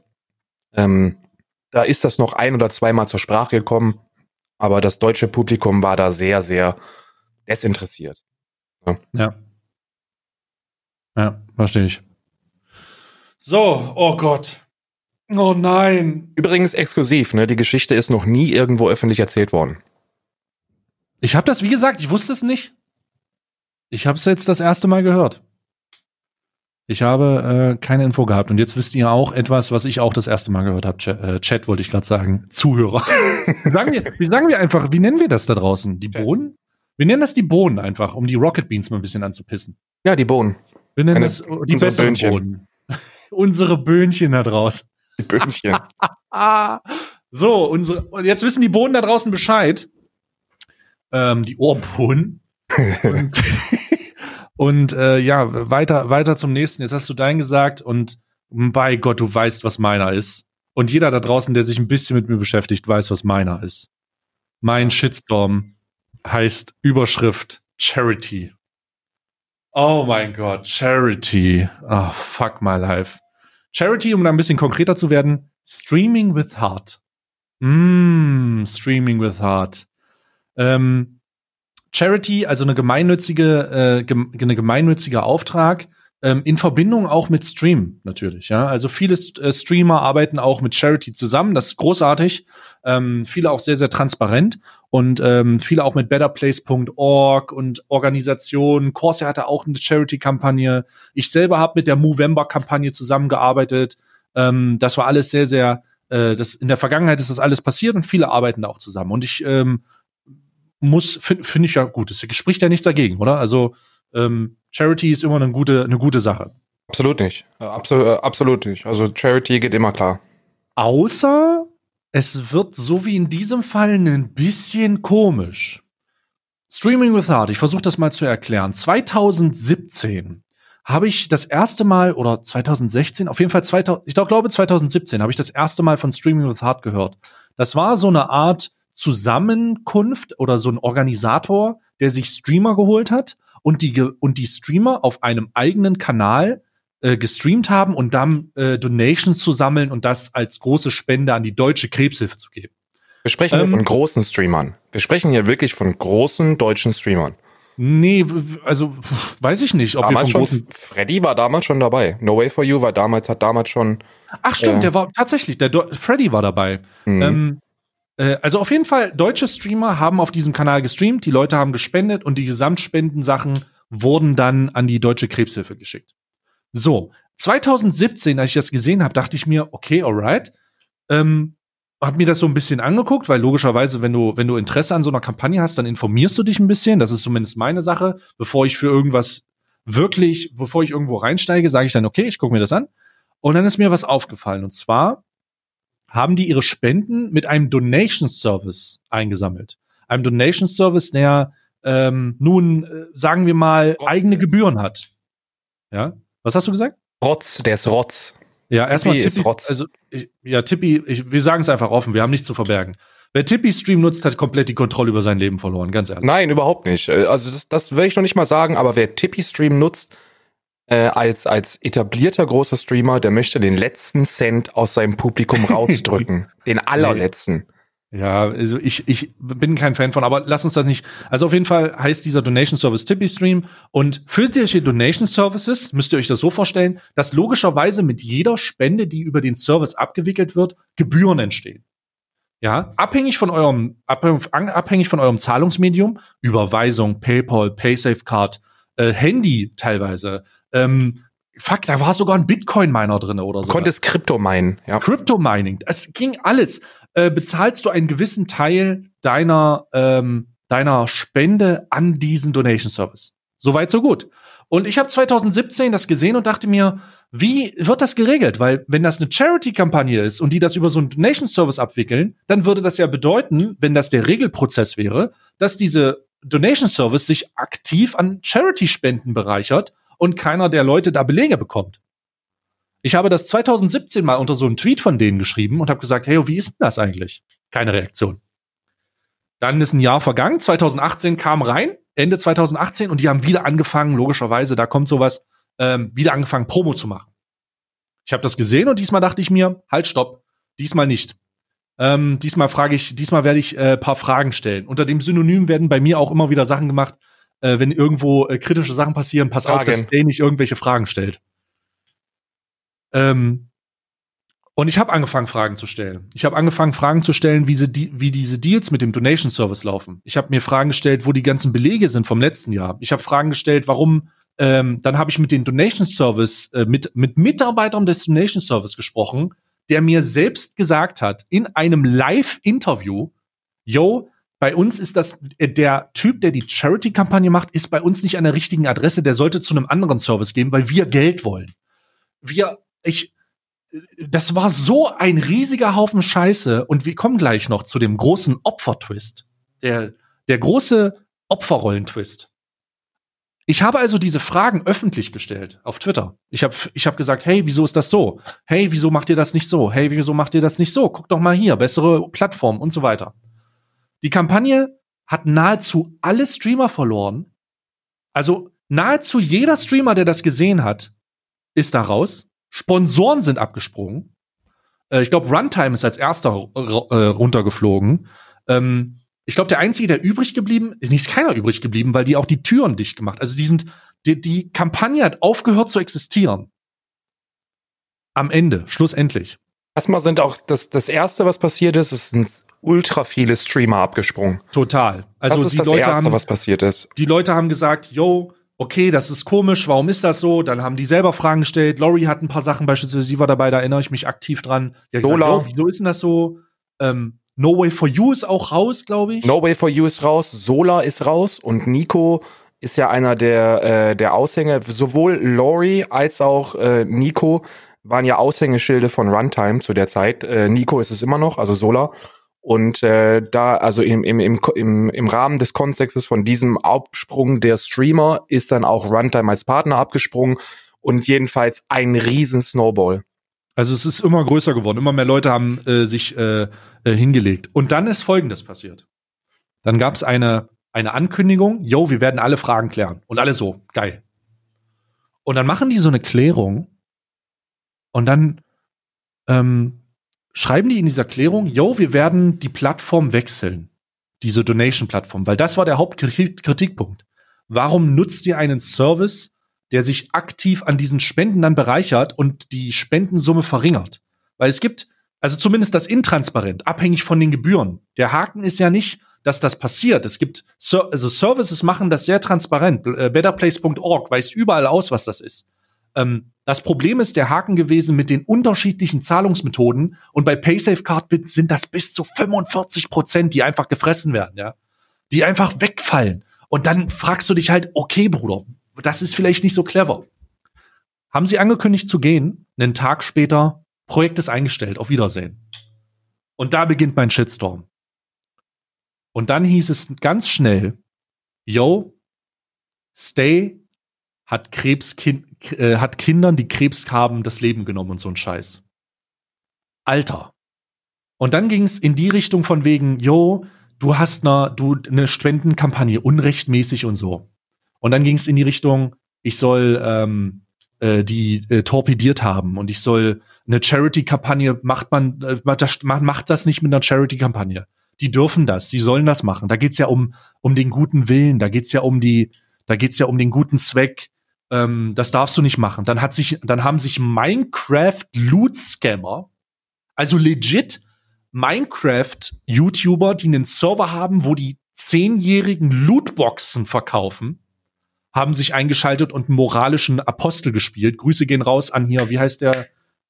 S2: Ähm, da ist das noch ein oder zweimal zur Sprache gekommen, aber das deutsche Publikum war da sehr, sehr desinteressiert.
S1: Ja. Ja, ja verstehe ich. So, oh Gott. Oh nein.
S2: Übrigens exklusiv, ne? Die Geschichte ist noch nie irgendwo öffentlich erzählt worden.
S1: Ich habe das, wie gesagt, ich wusste es nicht. Ich habe es jetzt das erste Mal gehört. Ich habe äh, keine Info gehabt. Und jetzt wisst ihr auch etwas, was ich auch das erste Mal gehört habe. Chat, äh, Chat wollte ich gerade sagen. Zuhörer. sagen wir, wie sagen wir einfach, wie nennen wir das da draußen? Die Bohnen? Wir nennen das die Bohnen einfach, um die Rocket Beans mal ein bisschen anzupissen.
S2: Ja, die Bohnen.
S1: Wir nennen Eine, das die besseren Böhnchen. Bohnen. unsere Böhnchen da draußen.
S2: Die Böhnchen.
S1: so, unsere, und jetzt wissen die Bohnen da draußen Bescheid. Ähm, die Ohrbohnen. und und äh, ja, weiter, weiter zum nächsten. Jetzt hast du dein gesagt und bei Gott, du weißt, was meiner ist. Und jeder da draußen, der sich ein bisschen mit mir beschäftigt, weiß, was meiner ist. Mein Shitstorm heißt Überschrift Charity. Oh mein Gott, Charity. Oh, fuck my life. Charity, um da ein bisschen konkreter zu werden, Streaming with Heart. Mmm, Streaming with Heart. Ähm, Charity, also eine gemeinnützige, äh, eine gemeinnütziger Auftrag, ähm, in Verbindung auch mit Stream natürlich. Ja, also viele äh, Streamer arbeiten auch mit Charity zusammen. Das ist großartig. Ähm, viele auch sehr sehr transparent und ähm, viele auch mit BetterPlace.org und Organisationen. Corsair hatte auch eine Charity-Kampagne. Ich selber habe mit der Movember-Kampagne zusammengearbeitet. Ähm, das war alles sehr sehr. Äh, das in der Vergangenheit ist das alles passiert und viele arbeiten da auch zusammen. Und ich ähm, muss, finde find ich ja gut. Es spricht ja nichts dagegen, oder? Also ähm, Charity ist immer eine gute, eine gute Sache.
S2: Absolut nicht. Absolut, äh, absolut nicht. Also Charity geht immer klar.
S1: Außer es wird so wie in diesem Fall ein bisschen komisch. Streaming with Heart, ich versuche das mal zu erklären. 2017 habe ich das erste Mal, oder 2016, auf jeden Fall 2000, ich glaube 2017 habe ich das erste Mal von Streaming with Heart gehört. Das war so eine Art Zusammenkunft oder so ein Organisator, der sich Streamer geholt hat und die, und die Streamer auf einem eigenen Kanal äh, gestreamt haben und dann äh, Donations zu sammeln und das als große Spende an die deutsche Krebshilfe zu geben.
S2: Wir sprechen ähm, hier von großen Streamern. Wir sprechen hier wirklich von großen deutschen Streamern.
S1: Nee, also weiß ich nicht,
S2: ob damals wir von schon, Freddy war damals schon dabei. No Way for You war damals, hat damals schon.
S1: Ach stimmt, äh, der war tatsächlich, der Do Freddy war dabei. Mhm. Ähm, äh, also auf jeden Fall, deutsche Streamer haben auf diesem Kanal gestreamt, die Leute haben gespendet und die Gesamtspendensachen wurden dann an die Deutsche Krebshilfe geschickt. So, 2017, als ich das gesehen habe, dachte ich mir, okay, alright. Ähm, hab mir das so ein bisschen angeguckt, weil logischerweise, wenn du, wenn du Interesse an so einer Kampagne hast, dann informierst du dich ein bisschen. Das ist zumindest meine Sache. Bevor ich für irgendwas wirklich, bevor ich irgendwo reinsteige, sage ich dann, okay, ich gucke mir das an. Und dann ist mir was aufgefallen. Und zwar haben die ihre Spenden mit einem Donation Service eingesammelt. Einem Donation Service, der ähm, nun, äh, sagen wir mal, Rotz eigene Gebühren hat. Ja? Was hast du gesagt?
S2: Rotz, der ist Rotz.
S1: Ja, erstmal Tippi, Rotz. also ich, ja, Tippi, ich, wir sagen es einfach offen, wir haben nichts zu verbergen. Wer Tippi Stream nutzt, hat komplett die Kontrolle über sein Leben verloren, ganz ehrlich.
S2: Nein, überhaupt nicht. Äh, also das, das will ich noch nicht mal sagen, aber wer Tippi Stream nutzt, äh, als, als etablierter großer Streamer, der möchte den letzten Cent aus seinem Publikum rausdrücken. den allerletzten.
S1: Ja, also ich, ich bin kein Fan von, aber lass uns das nicht. Also auf jeden Fall heißt dieser Donation Service Tippy Stream und für solche Donation Services müsst ihr euch das so vorstellen, dass logischerweise mit jeder Spende, die über den Service abgewickelt wird, Gebühren entstehen. Ja, abhängig von eurem, abhängig von eurem Zahlungsmedium, Überweisung, PayPal, PaySafeCard, äh, Handy teilweise, ähm, fuck, da war sogar ein Bitcoin-Miner drin oder so.
S2: Konntest Krypto-Minen,
S1: ja. Crypto-Mining, es ging alles. Äh, bezahlst du einen gewissen Teil deiner, ähm, deiner Spende an diesen Donation-Service. Soweit, so gut. Und ich habe 2017 das gesehen und dachte mir, wie wird das geregelt? Weil wenn das eine Charity-Kampagne ist und die das über so einen Donation-Service abwickeln, dann würde das ja bedeuten, wenn das der Regelprozess wäre, dass diese Donation-Service sich aktiv an Charity-Spenden bereichert und keiner der Leute da Belege bekommt. Ich habe das 2017 mal unter so einem Tweet von denen geschrieben und habe gesagt, hey, wie ist denn das eigentlich? Keine Reaktion. Dann ist ein Jahr vergangen, 2018 kam rein, Ende 2018 und die haben wieder angefangen, logischerweise, da kommt sowas, ähm, wieder angefangen, Promo zu machen. Ich habe das gesehen und diesmal dachte ich mir, halt, stopp, diesmal nicht. Ähm, diesmal frage ich, diesmal werde ich äh, paar Fragen stellen. Unter dem Synonym werden bei mir auch immer wieder Sachen gemacht, äh, wenn irgendwo äh, kritische Sachen passieren, pass Fragen. auf, dass der nicht irgendwelche Fragen stellt. Ähm, Und ich habe angefangen, Fragen zu stellen. Ich habe angefangen, Fragen zu stellen, wie, sie, wie diese Deals mit dem Donation Service laufen. Ich habe mir Fragen gestellt, wo die ganzen Belege sind vom letzten Jahr. Ich habe Fragen gestellt, warum. Ähm, dann habe ich mit dem Donation Service, äh, mit, mit Mitarbeitern des Donation Service gesprochen, der mir selbst gesagt hat, in einem Live-Interview, yo, bei uns ist das, äh, der Typ, der die Charity-Kampagne macht, ist bei uns nicht an der richtigen Adresse, der sollte zu einem anderen Service gehen, weil wir Geld wollen. Wir, ich, das war so ein riesiger Haufen Scheiße und wir kommen gleich noch zu dem großen Opfertwist. Der, der große Opferrollentwist. Ich habe also diese Fragen öffentlich gestellt auf Twitter. Ich habe ich hab gesagt, hey, wieso ist das so? Hey, wieso macht ihr das nicht so? Hey, wieso macht ihr das nicht so? Guck doch mal hier, bessere Plattform und so weiter. Die Kampagne hat nahezu alle Streamer verloren. Also nahezu jeder Streamer, der das gesehen hat, ist da raus. Sponsoren sind abgesprungen. Äh, ich glaube, Runtime ist als erster äh, runtergeflogen. Ähm, ich glaube, der einzige, der übrig geblieben ist, nicht keiner übrig geblieben, weil die auch die Türen dicht gemacht. Also die sind, die, die Kampagne hat aufgehört zu existieren. Am Ende, schlussendlich.
S2: Erstmal sind auch das, das erste, was passiert ist, ist sind ultra viele Streamer abgesprungen.
S1: Total. Also
S2: das ist
S1: die
S2: das
S1: Leute
S2: erste,
S1: haben,
S2: was passiert ist.
S1: die Leute haben gesagt, yo, okay, das ist komisch, warum ist das so? Dann haben die selber Fragen gestellt. Lori hat ein paar Sachen, beispielsweise, sie war dabei, da erinnere ich mich aktiv dran. Die gesagt, yo, wieso ist denn das so? Ähm, no Way for You ist auch raus, glaube ich.
S2: No Way for You ist raus, Sola ist raus und Nico ist ja einer der, äh, der Aushänge. Sowohl Lori als auch äh, Nico waren ja Aushängeschilde von Runtime zu der Zeit. Äh, Nico ist es immer noch, also Sola. Und äh, da, also im, im, im, im, im Rahmen des Kontextes von diesem Absprung der Streamer ist dann auch Runtime als Partner abgesprungen und jedenfalls ein riesen Snowball.
S1: Also es ist immer größer geworden. Immer mehr Leute haben äh, sich äh, äh, hingelegt. Und dann ist Folgendes passiert. Dann gab es eine, eine Ankündigung, yo, wir werden alle Fragen klären. Und alle so, geil. Und dann machen die so eine Klärung und dann ähm, schreiben die in dieser Klärung, yo, wir werden die Plattform wechseln. Diese Donation-Plattform. Weil das war der Hauptkritikpunkt. Warum nutzt ihr einen Service, der sich aktiv an diesen Spenden dann bereichert und die Spendensumme verringert? Weil es gibt, also zumindest das intransparent, abhängig von den Gebühren. Der Haken ist ja nicht, dass das passiert. Es gibt, also Services machen das sehr transparent. Äh, Betterplace.org weist überall aus, was das ist. Ähm, das Problem ist der Haken gewesen mit den unterschiedlichen Zahlungsmethoden und bei PaySafeCard sind das bis zu 45 Prozent, die einfach gefressen werden, ja, die einfach wegfallen. Und dann fragst du dich halt, okay, Bruder, das ist vielleicht nicht so clever. Haben sie angekündigt zu gehen? Einen Tag später, Projekt ist eingestellt, auf Wiedersehen. Und da beginnt mein Shitstorm. Und dann hieß es ganz schnell, yo, Stay hat Krebskind, äh, hat Kindern, die Krebs haben, das Leben genommen und so ein Scheiß. Alter. Und dann ging es in die Richtung von wegen, yo, du hast ne, eine Spendenkampagne unrechtmäßig und so. Und dann ging es in die Richtung, ich soll ähm, äh, die äh, torpediert haben und ich soll eine Charity-Kampagne macht man äh, macht, macht das nicht mit einer Charity-Kampagne. Die dürfen das, sie sollen das machen. Da geht's ja um um den guten Willen, da geht's ja um die, da geht's ja um den guten Zweck ähm, das darfst du nicht machen. Dann hat sich, dann haben sich Minecraft Loot Scammer, also legit Minecraft YouTuber, die einen Server haben, wo die zehnjährigen Lootboxen verkaufen, haben sich eingeschaltet und einen moralischen Apostel gespielt. Grüße gehen raus an hier, wie heißt der?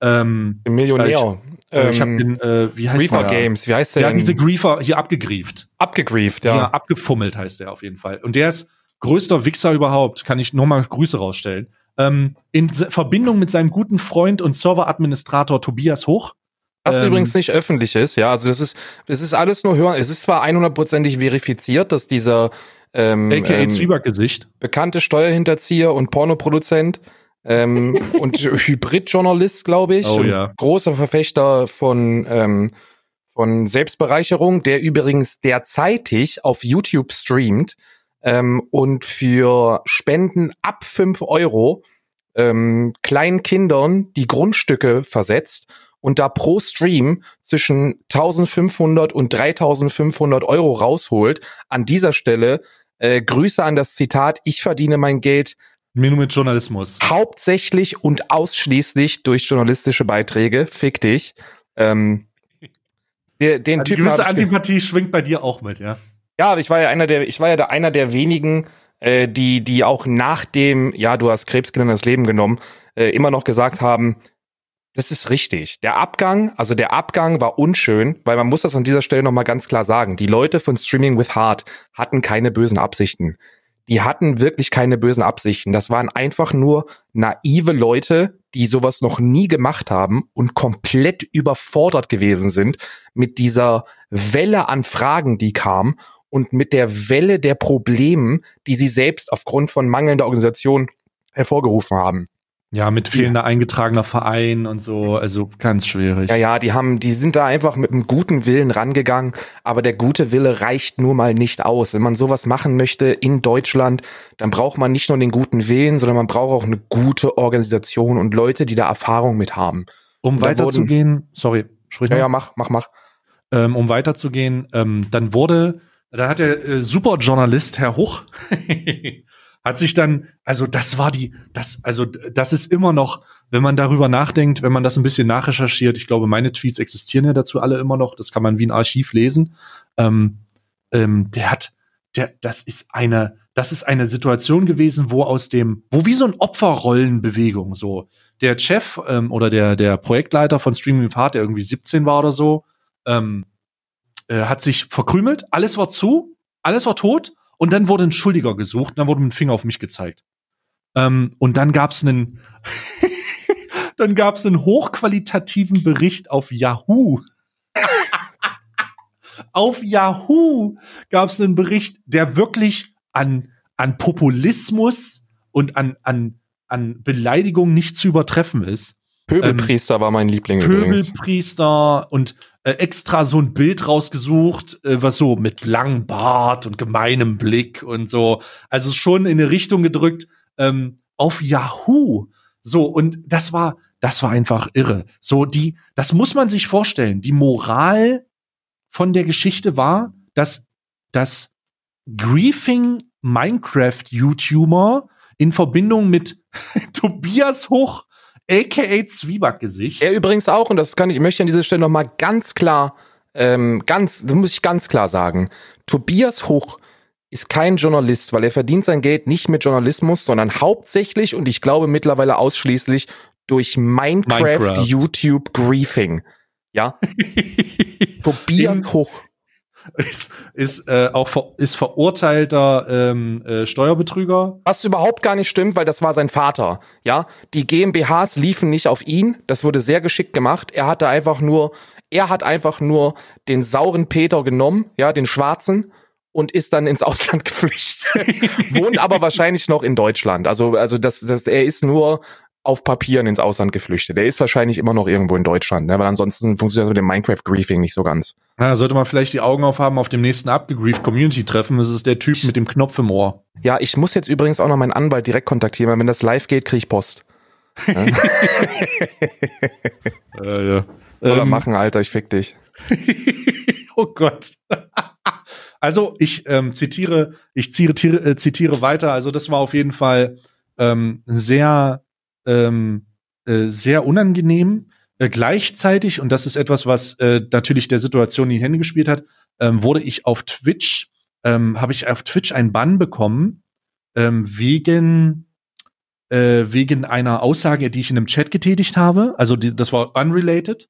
S1: Ähm,
S2: Millionär.
S1: Äh, ich, äh, ich hab den, äh, wie heißt
S2: Griefer
S1: der?
S2: Games, wie heißt der?
S1: Ja, diese Griefer hier abgegrieft.
S2: Abgegrieft, ja.
S1: Ja, abgefummelt heißt der auf jeden Fall. Und der ist größter Wichser überhaupt, kann ich nochmal Grüße rausstellen. Ähm, in Verbindung mit seinem guten Freund und Serveradministrator Tobias Hoch.
S2: Was
S1: ähm,
S2: übrigens nicht öffentlich ist, ja. Also das ist, das ist alles nur hören. Es ist zwar 100%ig verifiziert, dass dieser ähm,
S1: AKA
S2: ähm,
S1: Zwiebackgesicht.
S2: bekannte Steuerhinterzieher und Pornoproduzent ähm, und Hybridjournalist, glaube ich.
S1: Oh ja.
S2: Großer Verfechter von, ähm, von Selbstbereicherung, der übrigens derzeitig auf YouTube streamt ähm, und für Spenden ab 5 Euro ähm, kleinen Kindern die Grundstücke versetzt und da pro Stream zwischen 1500 und 3500 Euro rausholt. An dieser Stelle äh, Grüße an das Zitat, ich verdiene mein Geld
S1: Nur mit Journalismus.
S2: Hauptsächlich und ausschließlich durch journalistische Beiträge. Fick dich. Ähm,
S1: der, den Eine gewisse Antipathie schwingt bei dir auch mit, ja.
S2: Ja, ich war ja einer der, ich war ja der, einer der wenigen, äh, die, die auch nach dem, ja, du hast Krebskinder das Leben genommen, äh, immer noch gesagt haben, das ist richtig. Der Abgang, also der Abgang war unschön, weil man muss das an dieser Stelle nochmal ganz klar sagen. Die Leute von Streaming with Heart hatten keine bösen Absichten. Die hatten wirklich keine bösen Absichten. Das waren einfach nur naive Leute, die sowas noch nie gemacht haben und komplett überfordert gewesen sind mit dieser Welle an Fragen, die kam und mit der Welle der Problemen, die sie selbst aufgrund von mangelnder Organisation hervorgerufen haben.
S1: Ja, mit fehlender eingetragener Verein und so, also ganz schwierig.
S2: Ja, ja, die haben, die sind da einfach mit einem guten Willen rangegangen, aber der gute Wille reicht nur mal nicht aus. Wenn man sowas machen möchte in Deutschland, dann braucht man nicht nur den guten Willen, sondern man braucht auch eine gute Organisation und Leute, die da Erfahrung mit haben.
S1: Um weiterzugehen, sorry,
S2: sprich mal. Ja, ja, mach, mach, mach.
S1: Ähm, um weiterzugehen, ähm, dann wurde, da hat der äh, Superjournalist Herr Huch hat sich dann, also das war die, das, also das ist immer noch, wenn man darüber nachdenkt, wenn man das ein bisschen nachrecherchiert, ich glaube, meine Tweets existieren ja dazu alle immer noch, das kann man wie ein Archiv lesen. Ähm, ähm, der hat, der, das ist eine, das ist eine Situation gewesen, wo aus dem, wo wie so ein Opferrollenbewegung so der Chef ähm, oder der der Projektleiter von Streaming Fahrt, der irgendwie 17 war oder so, ähm, äh, hat sich verkrümelt, alles war zu, alles war tot und dann wurde ein Schuldiger gesucht, dann wurde mit dem Finger auf mich gezeigt. Ähm, und dann gab's einen, dann gab's einen hochqualitativen Bericht auf Yahoo. auf Yahoo gab's einen Bericht, der wirklich an, an Populismus und an, an, an Beleidigung nicht zu übertreffen ist.
S2: Pöbelpriester ähm, war mein Liebling
S1: Pöbelpriester und äh, extra so ein Bild rausgesucht, äh, was so mit langem Bart und gemeinem Blick und so. Also schon in eine Richtung gedrückt ähm, auf Yahoo. So und das war das war einfach irre. So die das muss man sich vorstellen. Die Moral von der Geschichte war, dass das Griefing Minecraft YouTuber in Verbindung mit Tobias Hoch aka Zwiebackgesicht.
S2: Er übrigens auch, und das kann ich, möchte an dieser Stelle nochmal ganz klar, ähm, ganz, das muss ich ganz klar sagen. Tobias Hoch ist kein Journalist, weil er verdient sein Geld nicht mit Journalismus, sondern hauptsächlich und ich glaube mittlerweile ausschließlich durch Minecraft, Minecraft. YouTube Griefing. Ja? Tobias Hoch
S1: ist, ist äh, auch ver ist verurteilter ähm, äh, Steuerbetrüger.
S2: Was überhaupt gar nicht stimmt, weil das war sein Vater. Ja, die GmbHs liefen nicht auf ihn. Das wurde sehr geschickt gemacht. Er hatte einfach nur, er hat einfach nur den sauren Peter genommen, ja, den schwarzen und ist dann ins Ausland geflüchtet. Wohnt aber wahrscheinlich noch in Deutschland. Also, also das, das, er ist nur auf Papieren ins Ausland geflüchtet. Der ist wahrscheinlich immer noch irgendwo in Deutschland, ne? weil ansonsten funktioniert das mit dem Minecraft-Griefing nicht so ganz.
S1: Ja, sollte man vielleicht die Augen aufhaben auf dem nächsten abgegrieft Community-Treffen. Das ist der Typ mit dem Knopf im Ohr.
S2: Ja, ich muss jetzt übrigens auch noch meinen Anwalt direkt kontaktieren, weil wenn das live geht, kriege ich Post. Ja? äh, ja. Soll er ähm, machen, Alter, ich fick dich.
S1: oh Gott. also ich ähm, zitiere, ich zitiere, äh, zitiere weiter. Also das war auf jeden Fall ähm, sehr ähm, äh, sehr unangenehm. Äh, gleichzeitig, und das ist etwas, was äh, natürlich der Situation in die Hände gespielt hat, ähm, wurde ich auf Twitch, ähm, habe ich auf Twitch einen Bann bekommen, ähm, wegen äh, wegen einer Aussage, die ich in einem Chat getätigt habe. Also die, das war unrelated,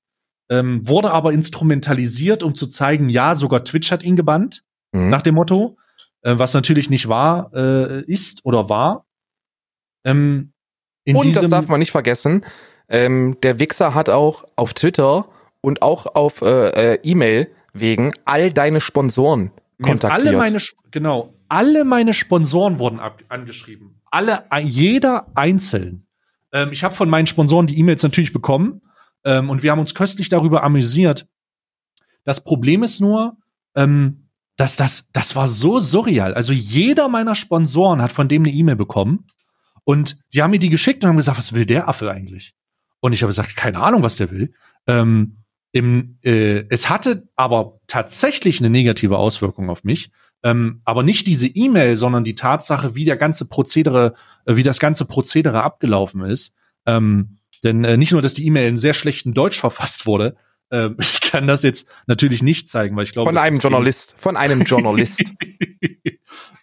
S1: ähm, wurde aber instrumentalisiert, um zu zeigen, ja, sogar Twitch hat ihn gebannt, mhm. nach dem Motto, äh, was natürlich nicht wahr äh, ist oder war.
S2: Ähm, in und das darf man nicht vergessen, ähm, der Wichser hat auch auf Twitter und auch auf äh, äh, E-Mail wegen all deine Sponsoren kontaktiert.
S1: Alle meine, genau, alle meine Sponsoren wurden ab, angeschrieben. Alle, jeder einzeln. Ähm, ich habe von meinen Sponsoren die E-Mails natürlich bekommen ähm, und wir haben uns köstlich darüber amüsiert. Das Problem ist nur, ähm, dass das, das war so surreal. Also jeder meiner Sponsoren hat von dem eine E-Mail bekommen und die haben mir die geschickt und haben gesagt, was will der Affe eigentlich? Und ich habe gesagt, keine Ahnung, was der will. Ähm, im, äh, es hatte aber tatsächlich eine negative Auswirkung auf mich, Ähm, aber nicht diese E-Mail, sondern die Tatsache, wie der ganze Prozedere, äh, wie das ganze Prozedere abgelaufen ist. Ähm, denn äh, nicht nur, dass die E-Mail in sehr schlechtem Deutsch verfasst wurde, äh, ich kann das jetzt natürlich nicht zeigen, weil ich glaube.
S2: Von einem Journalist, von einem Journalist.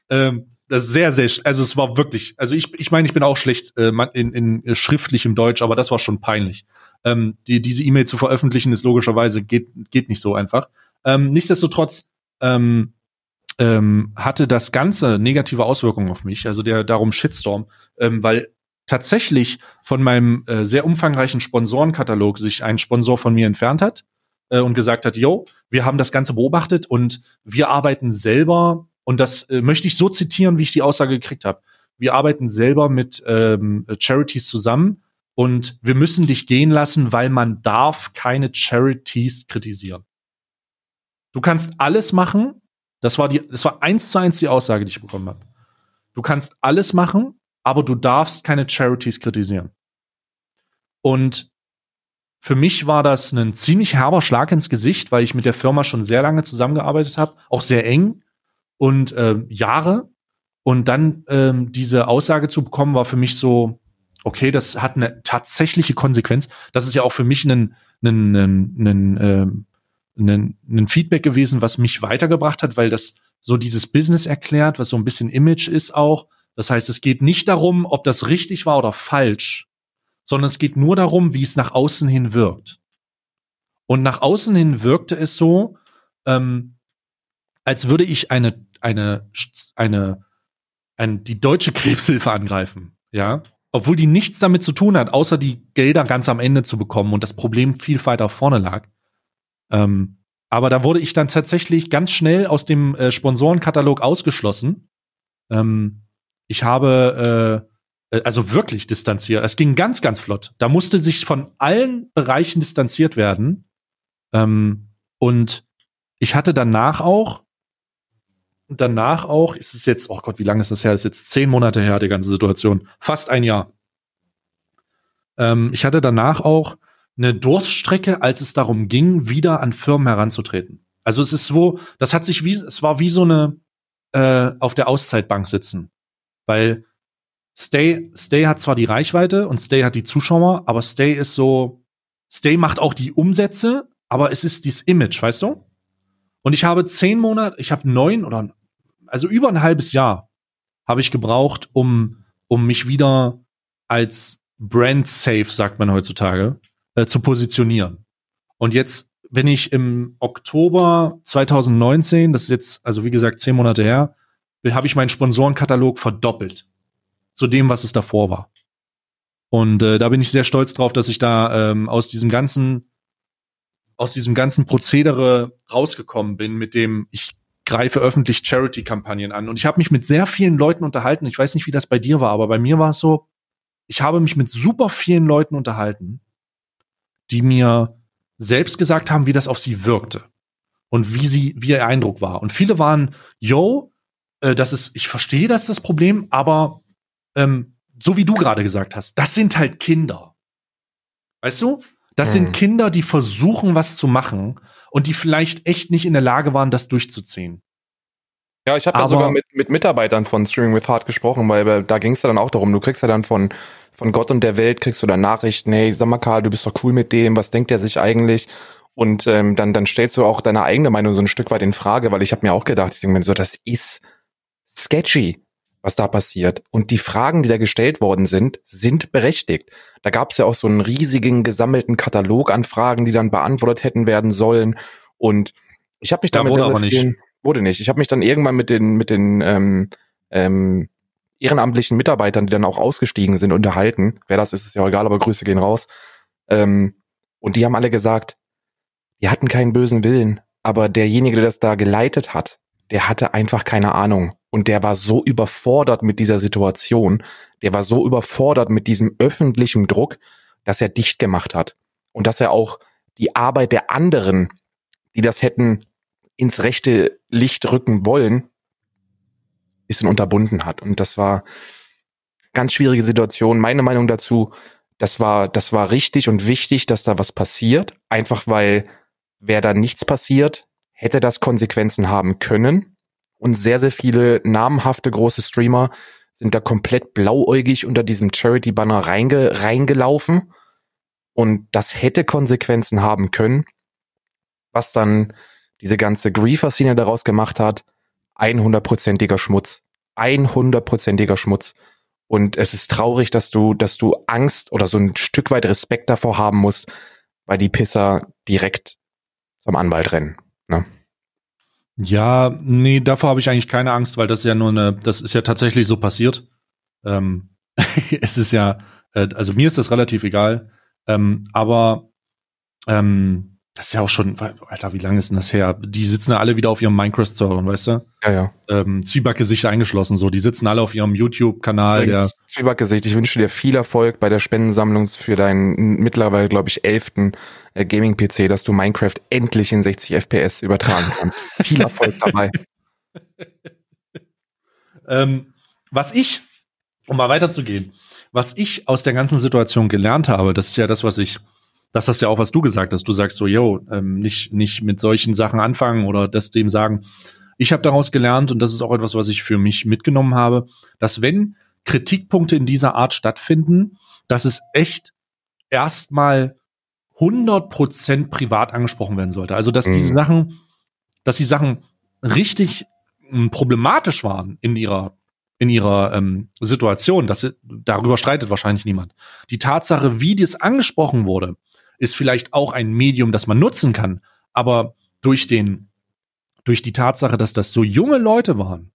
S1: ähm, das ist sehr, sehr, also es war wirklich, also ich, ich meine, ich bin auch schlecht äh, in, in äh, schriftlichem Deutsch, aber das war schon peinlich. Ähm, die, diese E-Mail zu veröffentlichen ist logischerweise geht, geht nicht so einfach. Ähm, nichtsdestotrotz ähm, ähm, hatte das Ganze negative Auswirkungen auf mich, also der darum Shitstorm, ähm, weil tatsächlich von meinem äh, sehr umfangreichen Sponsorenkatalog sich ein Sponsor von mir entfernt hat äh, und gesagt hat, yo, wir haben das Ganze beobachtet und wir arbeiten selber, und das äh, möchte ich so zitieren, wie ich die Aussage gekriegt habe. Wir arbeiten selber mit ähm, Charities zusammen und wir müssen dich gehen lassen, weil man darf keine Charities kritisieren. Du kannst alles machen, das war die, das war eins zu eins die Aussage, die ich bekommen habe. Du kannst alles machen, aber du darfst keine Charities kritisieren. Und für mich war das ein ziemlich herber Schlag ins Gesicht, weil ich mit der Firma schon sehr lange zusammengearbeitet habe, auch sehr eng und äh, Jahre. Und dann ähm, diese Aussage zu bekommen, war für mich so, okay, das hat eine tatsächliche Konsequenz. Das ist ja auch für mich ein, ein, ein, ein, ähm, ein, ein Feedback gewesen, was mich weitergebracht hat, weil das so dieses Business erklärt, was so ein bisschen Image ist auch. Das heißt, es geht nicht darum, ob das richtig war oder falsch, sondern es geht nur darum, wie es nach außen hin wirkt. Und nach außen hin wirkte es so, ähm, als würde ich eine, eine, eine, eine, die deutsche Krebshilfe angreifen, ja. Obwohl die nichts damit zu tun hat, außer die Gelder ganz am Ende zu bekommen und das Problem viel weiter vorne lag. Ähm, aber da wurde ich dann tatsächlich ganz schnell aus dem äh, Sponsorenkatalog ausgeschlossen. Ähm, ich habe äh, äh, also wirklich distanziert. Es ging ganz, ganz flott. Da musste sich von allen Bereichen distanziert werden. Ähm, und ich hatte danach auch, danach auch, ist es jetzt, oh Gott, wie lange ist das her? Ist jetzt zehn Monate her, die ganze Situation. Fast ein Jahr. Ähm, ich hatte danach auch eine Durststrecke, als es darum ging, wieder an Firmen heranzutreten. Also es ist so, das hat sich wie, es war wie so eine äh, auf der Auszeitbank sitzen. Weil Stay, Stay hat zwar die Reichweite und Stay hat die Zuschauer, aber Stay ist so, Stay macht auch die Umsätze, aber es ist dieses Image, weißt du? Und ich habe zehn Monate, ich habe neun oder also über ein halbes Jahr habe ich gebraucht, um, um mich wieder als Brand safe, sagt man heutzutage, äh, zu positionieren. Und jetzt bin ich im Oktober 2019, das ist jetzt, also wie gesagt, zehn Monate her, habe ich meinen Sponsorenkatalog verdoppelt zu dem, was es davor war. Und äh, da bin ich sehr stolz drauf, dass ich da ähm, aus diesem ganzen aus diesem ganzen Prozedere rausgekommen bin, mit dem ich greife öffentlich Charity-Kampagnen an. Und ich habe mich mit sehr vielen Leuten unterhalten. Ich weiß nicht, wie das bei dir war, aber bei mir war es so, ich habe mich mit super vielen Leuten unterhalten, die mir selbst gesagt haben, wie das auf sie wirkte und wie sie, wie ihr Eindruck war. Und viele waren, yo, äh, das ist, ich verstehe das das Problem, aber ähm, so wie du gerade gesagt hast, das sind halt Kinder. Weißt du? Das hm. sind Kinder, die versuchen, was zu machen und die vielleicht echt nicht in der Lage waren, das durchzuziehen.
S2: Ja, ich habe ja sogar mit, mit Mitarbeitern von Streaming with Heart gesprochen, weil da ging es ja dann auch darum, du kriegst ja dann von, von Gott und der Welt, kriegst du dann Nachrichten, hey, sag mal Karl, du bist doch cool mit dem, was denkt er sich eigentlich? Und ähm, dann, dann stellst du auch deine eigene Meinung so ein Stück weit in Frage, weil ich habe mir auch gedacht, ich denke mir so, das ist sketchy, was da passiert. Und die Fragen, die da gestellt worden sind, sind berechtigt. Da gab es ja auch so einen riesigen gesammelten Katalog an Fragen, die dann beantwortet hätten werden sollen. Und ich habe mich damit
S1: ja, wurde aber nicht.
S2: Wurde nicht. Ich habe mich dann irgendwann mit den, mit den ähm, ähm, ehrenamtlichen Mitarbeitern, die dann auch ausgestiegen sind, unterhalten. Wer das ist, ist ja auch egal, aber Grüße gehen raus. Ähm, und die haben alle gesagt, die hatten keinen bösen Willen, aber derjenige, der das da geleitet hat, der hatte einfach keine Ahnung. Und der war so überfordert mit dieser Situation, der war so überfordert mit diesem öffentlichen Druck, dass er dicht gemacht hat. Und dass er auch die Arbeit der anderen, die das hätten ins rechte Licht rücken wollen, bisschen unterbunden hat. Und das war ganz schwierige Situation. Meine Meinung dazu, das war, das war richtig und wichtig, dass da was passiert. Einfach weil, wäre da nichts passiert, hätte das Konsequenzen haben können. Und sehr, sehr viele namhafte große Streamer sind da komplett blauäugig unter diesem Charity-Banner reinge reingelaufen. Und das hätte Konsequenzen haben können, was dann diese ganze Griefer-Szene daraus gemacht hat. 100%iger Schmutz. 100%iger Schmutz. Und es ist traurig, dass du, dass du Angst oder so ein Stück weit Respekt davor haben musst, weil die Pisser direkt zum Anwalt rennen. Ne?
S1: Ja, nee, davor habe ich eigentlich keine Angst, weil das ja nur eine, das ist ja tatsächlich so passiert. Ähm, es ist ja, äh, also mir ist das relativ egal, ähm, aber ähm, das ist ja auch schon, Alter, wie lange ist denn das her? Die sitzen ja alle wieder auf ihrem Minecraft-Servern, weißt du?
S2: Ja, ja.
S1: Ähm, Zwiebackgesicht eingeschlossen, so. Die sitzen alle auf ihrem YouTube-Kanal. Der
S2: Zwiebackgesicht, ich wünsche dir viel Erfolg bei der Spendensammlung für deinen mittlerweile, glaube ich, elften äh, Gaming-PC, dass du Minecraft endlich in 60 FPS übertragen kannst. viel Erfolg dabei.
S1: ähm, was ich, um mal weiterzugehen, was ich aus der ganzen Situation gelernt habe, das ist ja das, was ich das hast ja auch, was du gesagt hast. Du sagst so, yo, ähm, nicht, nicht mit solchen Sachen anfangen oder das dem sagen. Ich habe daraus gelernt, und das ist auch etwas, was ich für mich mitgenommen habe, dass wenn Kritikpunkte in dieser Art stattfinden, dass es echt erstmal 100% privat angesprochen werden sollte. Also, dass mhm. diese Sachen, dass die Sachen richtig ähm, problematisch waren in ihrer in ihrer ähm, Situation, dass darüber streitet wahrscheinlich niemand. Die Tatsache, wie das angesprochen wurde, ist vielleicht auch ein Medium, das man nutzen kann. Aber durch den, durch die Tatsache, dass das so junge Leute waren,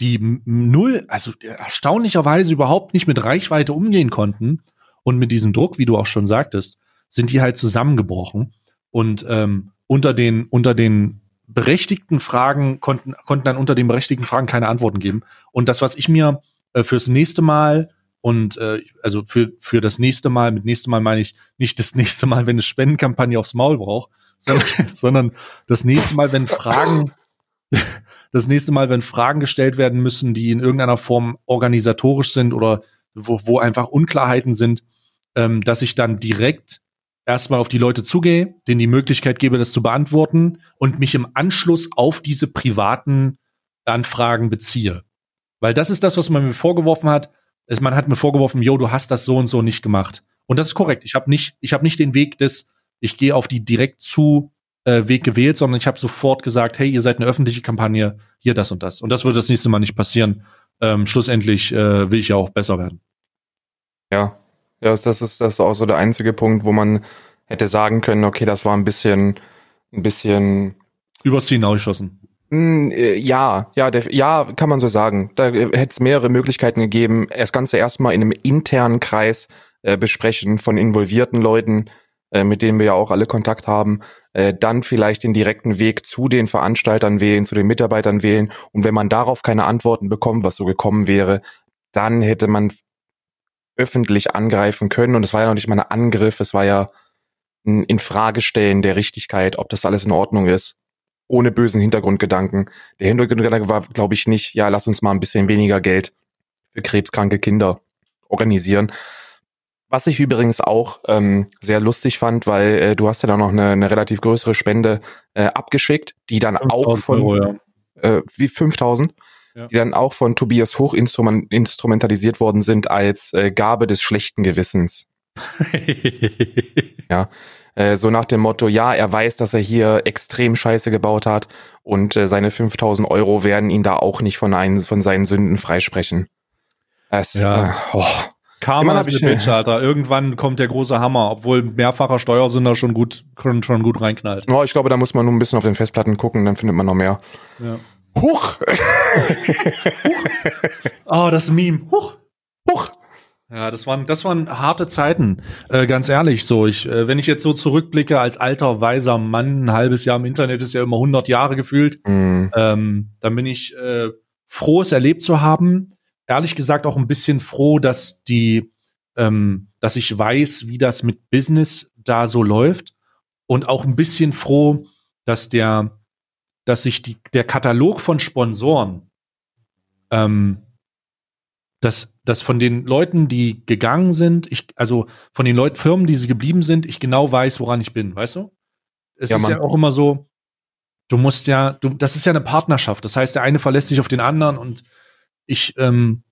S1: die null, also erstaunlicherweise überhaupt nicht mit Reichweite umgehen konnten und mit diesem Druck, wie du auch schon sagtest, sind die halt zusammengebrochen und ähm, unter den unter den berechtigten Fragen konnten konnten dann unter den berechtigten Fragen keine Antworten geben und das, was ich mir äh, fürs nächste Mal und äh, also für, für das nächste Mal, mit nächste Mal meine ich nicht das nächste Mal, wenn eine Spendenkampagne aufs Maul braucht, sondern, sondern das nächste Mal, wenn Fragen, das nächste Mal, wenn Fragen gestellt werden müssen, die in irgendeiner Form organisatorisch sind oder wo, wo einfach Unklarheiten sind, ähm, dass ich dann direkt erstmal auf die Leute zugehe, denen die Möglichkeit gebe, das zu beantworten und mich im Anschluss auf diese privaten Anfragen beziehe. Weil das ist das, was man mir vorgeworfen hat es, man hat mir vorgeworfen, yo, du hast das so und so nicht gemacht. Und das ist korrekt. Ich habe nicht, ich habe nicht den Weg des, ich gehe auf die direkt zu äh, Weg gewählt, sondern ich habe sofort gesagt, hey, ihr seid eine öffentliche Kampagne, hier das und das. Und das wird das nächste Mal nicht passieren. Ähm, schlussendlich äh, will ich ja auch besser werden.
S2: Ja, ja, das ist das ist auch so der einzige Punkt, wo man hätte sagen können, okay, das war ein bisschen, ein bisschen
S1: übers Ziel hinausgeschossen.
S2: Hm, äh, ja, ja, der, ja, kann man so sagen. Da äh, hätte es mehrere Möglichkeiten gegeben. Das Ganze erstmal in einem internen Kreis äh, besprechen von involvierten Leuten, äh, mit denen wir ja auch alle Kontakt haben. Äh, dann vielleicht den direkten Weg zu den Veranstaltern wählen, zu den Mitarbeitern wählen. Und wenn man darauf keine Antworten bekommt, was so gekommen wäre, dann hätte man öffentlich angreifen können. Und es war ja noch nicht mal ein Angriff, es war ja ein Infragestellen der Richtigkeit, ob das alles in Ordnung ist ohne bösen Hintergrundgedanken. Der Hintergrundgedanke war, glaube ich, nicht, ja, lass uns mal ein bisschen weniger Geld für krebskranke Kinder organisieren. Was ich übrigens auch ähm, sehr lustig fand, weil äh, du hast ja dann noch eine, eine relativ größere Spende äh, abgeschickt, die dann auch von Euro, ja. äh, wie 5000, ja. die dann auch von Tobias Hoch instrumentalisiert worden sind als äh, Gabe des schlechten Gewissens. ja, äh, so nach dem Motto, ja, er weiß, dass er hier extrem Scheiße gebaut hat und äh, seine 5000 Euro werden ihn da auch nicht von, einen, von seinen Sünden freisprechen.
S1: Es, ja. Äh, oh. Karma ist eine Bitch, Alter. Irgendwann kommt der große Hammer, obwohl mehrfacher Steuersünder schon gut, schon, schon gut reinknallt.
S2: Oh, ich glaube, da muss man nur ein bisschen auf den Festplatten gucken, dann findet man noch mehr.
S1: Ja. Huch! Huch! Oh, das Meme. Huch! Ja, das waren, das waren harte Zeiten, äh, ganz ehrlich. So, ich, äh, wenn ich jetzt so zurückblicke als alter weiser Mann, ein halbes Jahr im Internet ist ja immer 100 Jahre gefühlt, mm. ähm, dann bin ich äh, froh, es erlebt zu haben. Ehrlich gesagt auch ein bisschen froh, dass die, ähm, dass ich weiß, wie das mit Business da so läuft und auch ein bisschen froh, dass der, dass sich die, der Katalog von Sponsoren ähm, dass, dass von den Leuten, die gegangen sind, ich, also von den Leuten, Firmen, die sie geblieben sind, ich genau weiß, woran ich bin, weißt du? Es ja, ist Mann. ja auch immer so, du musst ja, du, das ist ja eine Partnerschaft. Das heißt, der eine verlässt sich auf den anderen und ich, ähm,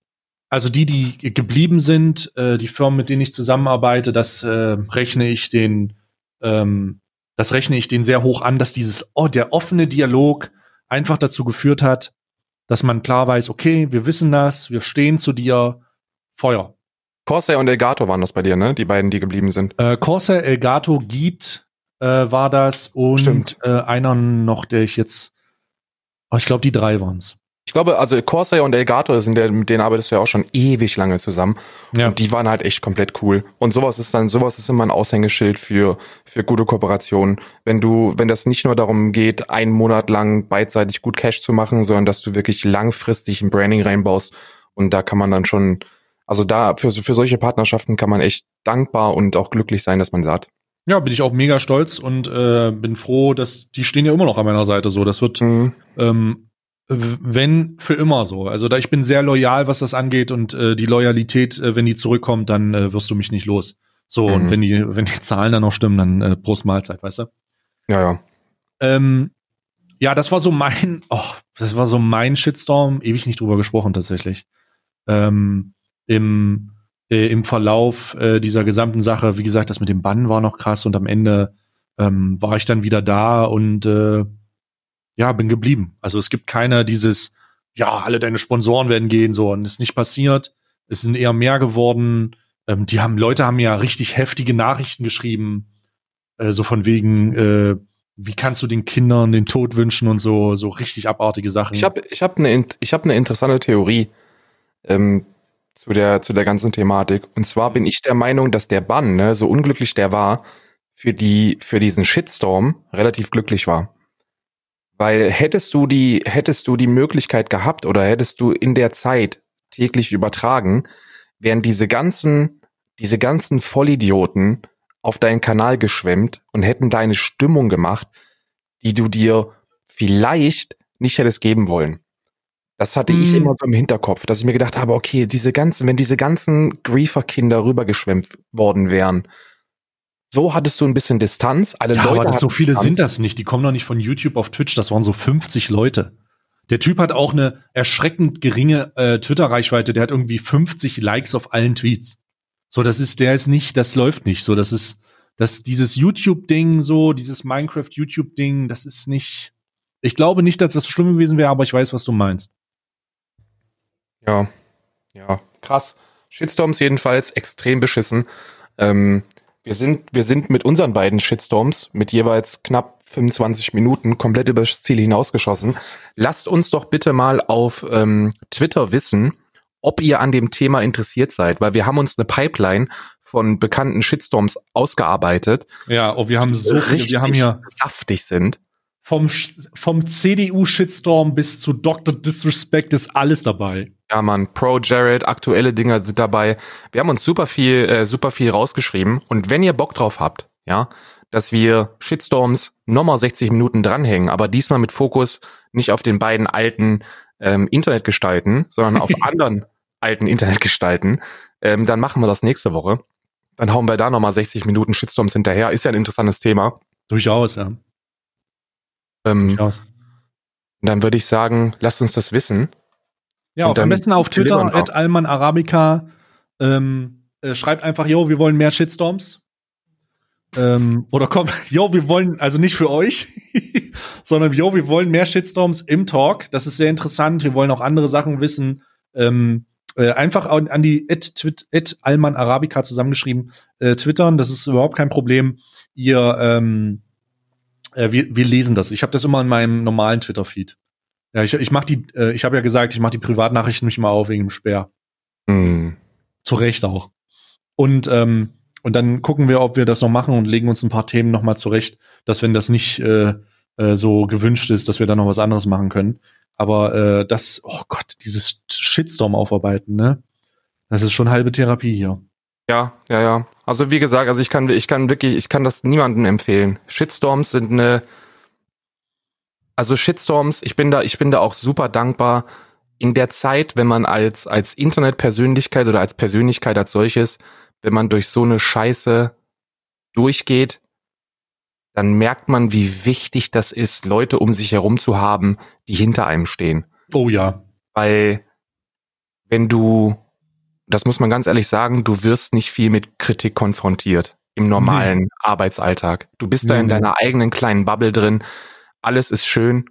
S1: also die, die geblieben sind, äh, die Firmen, mit denen ich zusammenarbeite, das äh, rechne ich den, ähm, das rechne ich den sehr hoch an, dass dieses, oh, der offene Dialog einfach dazu geführt hat, dass man klar weiß, okay, wir wissen das, wir stehen zu dir, Feuer.
S2: Corsair und Elgato waren das bei dir, ne? Die beiden, die geblieben sind.
S1: Äh, Corsair, Elgato, Geet äh, war das und äh, einer noch, der ich jetzt, oh, ich glaube, die drei waren's.
S2: Ich glaube, also Corsair und Elgato sind der, mit denen arbeitest du ja auch schon ewig lange zusammen. Ja. Und die waren halt echt komplett cool. Und sowas ist dann, sowas ist immer ein Aushängeschild für, für gute Kooperationen. Wenn du, wenn das nicht nur darum geht, einen Monat lang beidseitig gut Cash zu machen, sondern dass du wirklich langfristig ein Branding reinbaust. Und da kann man dann schon, also da, für, für solche Partnerschaften kann man echt dankbar und auch glücklich sein, dass man sagt.
S1: Ja, bin ich auch mega stolz und äh, bin froh, dass die stehen ja immer noch an meiner Seite so. Das wird mhm. ähm, wenn für immer so. Also da ich bin sehr loyal, was das angeht und äh, die Loyalität, äh, wenn die zurückkommt, dann äh, wirst du mich nicht los. So mhm. und wenn die wenn die Zahlen dann noch stimmen, dann äh, Prost Mahlzeit, weißt du?
S2: Ja ja.
S1: Ähm, ja, das war so mein, oh, das war so mein Shitstorm. Ewig nicht drüber gesprochen tatsächlich. Ähm, Im äh, im Verlauf äh, dieser gesamten Sache, wie gesagt, das mit dem Bann war noch krass und am Ende ähm, war ich dann wieder da und äh, ja, bin geblieben. Also es gibt keiner dieses, ja, alle deine Sponsoren werden gehen, so, und es ist nicht passiert. Es sind eher mehr geworden. Ähm, die haben, Leute haben ja richtig heftige Nachrichten geschrieben, äh, so von wegen, äh, wie kannst du den Kindern den Tod wünschen und so, so richtig abartige Sachen.
S2: Ich habe ich hab eine hab ne interessante Theorie ähm, zu, der, zu der ganzen Thematik. Und zwar bin ich der Meinung, dass der Bann, ne, so unglücklich der war, für, die, für diesen Shitstorm relativ glücklich war. Weil hättest du die, hättest du die Möglichkeit gehabt oder hättest du in der Zeit täglich übertragen, wären diese ganzen, diese ganzen Vollidioten auf deinen Kanal geschwemmt und hätten deine Stimmung gemacht, die du dir vielleicht nicht hättest geben wollen. Das hatte mm. ich immer so im Hinterkopf, dass ich mir gedacht habe, okay, diese ganzen, wenn diese ganzen Griefer-Kinder rübergeschwemmt worden wären, so hattest du ein bisschen Distanz.
S1: Alle ja, Leute aber so viele Distanz. sind das nicht. Die kommen noch nicht von YouTube auf Twitch. Das waren so 50 Leute. Der Typ hat auch eine erschreckend geringe äh, Twitter-Reichweite. Der hat irgendwie 50 Likes auf allen Tweets. So, das ist, der ist nicht, das läuft nicht. So, das ist, das, dieses YouTube-Ding, so, dieses Minecraft-YouTube-Ding, das ist nicht. Ich glaube nicht, dass das so schlimm gewesen wäre, aber ich weiß, was du meinst.
S2: Ja, ja, krass. Shitstorms jedenfalls extrem beschissen. Ähm, wir sind, wir sind mit unseren beiden Shitstorms mit jeweils knapp 25 Minuten komplett übers Ziel hinausgeschossen. Lasst uns doch bitte mal auf ähm, Twitter wissen, ob ihr an dem Thema interessiert seid, weil wir haben uns eine Pipeline von bekannten Shitstorms ausgearbeitet.
S1: Ja, oh, wir haben so
S2: viele, wir haben hier saftig sind.
S1: Vom, vom CDU-Shitstorm bis zu Dr. Disrespect ist alles dabei.
S2: Ja, man, Pro Jared, aktuelle Dinge sind dabei. Wir haben uns super viel, äh, super viel rausgeschrieben. Und wenn ihr Bock drauf habt, ja, dass wir Shitstorms nochmal 60 Minuten dranhängen, aber diesmal mit Fokus nicht auf den beiden alten ähm, Internetgestalten, sondern auf anderen alten Internetgestalten, ähm, dann machen wir das nächste Woche. Dann hauen wir da nochmal 60 Minuten Shitstorms hinterher. Ist ja ein interessantes Thema.
S1: Durchaus, ja.
S2: Ähm. Dann würde ich sagen, lasst uns das wissen.
S1: Ja, und am besten auf Twitter, at Alman Arabica. Ähm, äh, schreibt einfach, yo, wir wollen mehr Shitstorms. Ähm, oder komm, yo, wir wollen, also nicht für euch, sondern yo, wir wollen mehr Shitstorms im Talk. Das ist sehr interessant. Wir wollen auch andere Sachen wissen. Ähm, äh, einfach an, an die at, twit, at Alman Arabica zusammengeschrieben äh, twittern. Das ist überhaupt kein Problem. Ihr, ähm, äh, wir, wir lesen das. Ich habe das immer in meinem normalen Twitter-Feed. Ja, ich, ich mach die, äh, ich habe ja gesagt, ich mache die Privatnachrichten nicht mal auf wegen dem Sperr.
S2: Mhm.
S1: Zu Recht auch. Und, ähm, und dann gucken wir, ob wir das noch machen und legen uns ein paar Themen noch mal zurecht, dass wenn das nicht äh, äh, so gewünscht ist, dass wir dann noch was anderes machen können. Aber äh, das, oh Gott, dieses Shitstorm aufarbeiten, ne? Das ist schon halbe Therapie hier.
S2: Ja, ja, ja. Also wie gesagt, also ich kann, ich kann wirklich, ich kann das niemandem empfehlen. Shitstorms sind eine also Shitstorms, ich bin da, ich bin da auch super dankbar. In der Zeit, wenn man als, als Internetpersönlichkeit oder als Persönlichkeit als solches, wenn man durch so eine Scheiße durchgeht, dann merkt man, wie wichtig das ist, Leute um sich herum zu haben, die hinter einem stehen.
S1: Oh ja.
S2: Weil wenn du, das muss man ganz ehrlich sagen, du wirst nicht viel mit Kritik konfrontiert im normalen nee. Arbeitsalltag. Du bist nee, da in nee. deiner eigenen kleinen Bubble drin. Alles ist schön.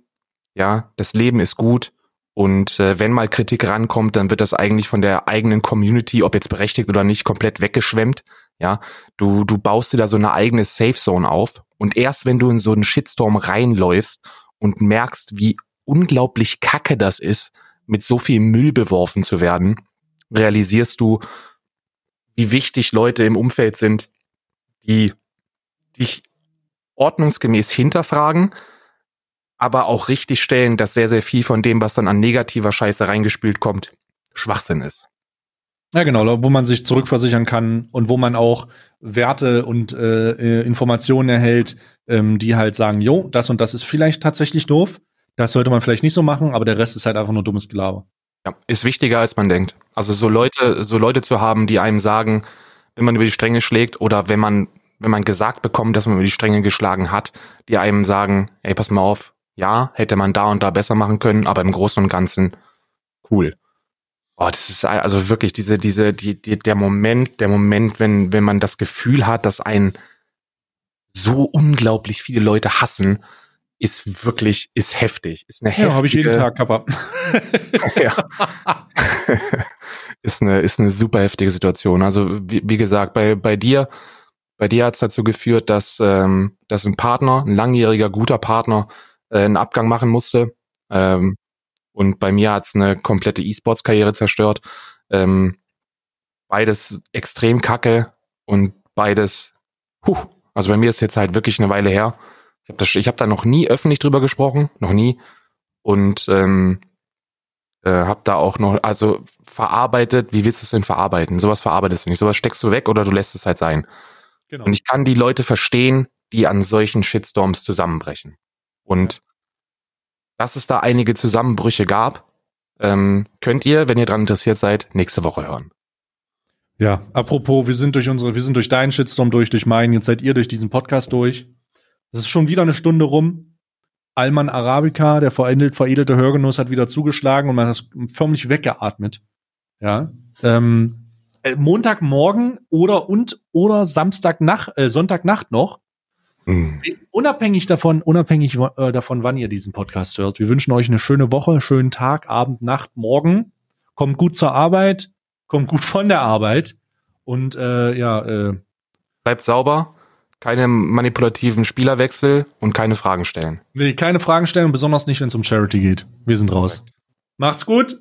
S2: Ja, das Leben ist gut. Und äh, wenn mal Kritik rankommt, dann wird das eigentlich von der eigenen Community, ob jetzt berechtigt oder nicht, komplett weggeschwemmt. Ja, du, du baust dir da so eine eigene Safe Zone auf. Und erst wenn du in so einen Shitstorm reinläufst und merkst, wie unglaublich kacke das ist, mit so viel Müll beworfen zu werden, realisierst du, wie wichtig Leute im Umfeld sind, die dich ordnungsgemäß hinterfragen, aber auch richtig stellen, dass sehr, sehr viel von dem, was dann an negativer Scheiße reingespült kommt, Schwachsinn ist.
S1: Ja, genau, wo man sich zurückversichern kann und wo man auch Werte und äh, äh, Informationen erhält, ähm, die halt sagen, jo, das und das ist vielleicht tatsächlich doof, das sollte man vielleicht nicht so machen, aber der Rest ist halt einfach nur dummes Gelaber.
S2: Ja, ist wichtiger als man denkt. Also so Leute, so Leute zu haben, die einem sagen, wenn man über die Stränge schlägt oder wenn man, wenn man gesagt bekommt, dass man über die Stränge geschlagen hat, die einem sagen, ey, pass mal auf, ja, hätte man da und da besser machen können, aber im Großen und Ganzen cool. Oh, das ist also wirklich diese, diese, die, die, der Moment, der Moment, wenn, wenn man das Gefühl hat, dass ein so unglaublich viele Leute hassen, ist wirklich, ist heftig. Ist eine
S1: heftige. Ja, habe ich jeden Tag, Kappa. ja.
S2: ist eine, ist eine super heftige Situation. Also, wie, wie gesagt, bei, bei dir, bei dir hat es dazu geführt, dass, ähm, dass ein Partner, ein langjähriger, guter Partner, äh, einen Abgang machen musste. Ähm, und bei mir hat's eine komplette E-Sports-Karriere zerstört. Ähm, beides extrem kacke und beides, huh, also bei mir ist jetzt halt wirklich eine Weile her. Ich habe hab da noch nie öffentlich drüber gesprochen, noch nie. Und ähm, äh, habe da auch noch, also verarbeitet, wie willst du es denn verarbeiten? Sowas verarbeitest du nicht. Sowas steckst du weg oder du lässt es halt sein. Genau. Und ich kann die Leute verstehen, die an solchen Shitstorms zusammenbrechen. Und dass es da einige Zusammenbrüche gab, ähm, könnt ihr, wenn ihr dran interessiert seid, nächste Woche hören.
S1: Ja, apropos, wir sind durch unsere, wir sind durch deinen Shitstorm durch, durch meinen, jetzt seid ihr durch diesen Podcast durch. Es ist schon wieder eine Stunde rum. Alman Arabica, der veredelt, veredelte Hörgenuss, hat wieder zugeschlagen und man hat förmlich weggeatmet. Ja. Ähm, äh, Montagmorgen oder und oder Samstagnacht, äh, Sonntagnacht noch Mhm. Unabhängig davon, unabhängig äh, davon, wann ihr diesen Podcast hört. Wir wünschen euch eine schöne Woche, schönen Tag, Abend, Nacht, Morgen. Kommt gut zur Arbeit, kommt gut von der Arbeit und äh, ja, äh,
S2: bleibt sauber, keine manipulativen Spielerwechsel und keine Fragen stellen.
S1: Nee, keine Fragen stellen und besonders nicht, wenn es um Charity geht. Wir sind raus. Macht's gut.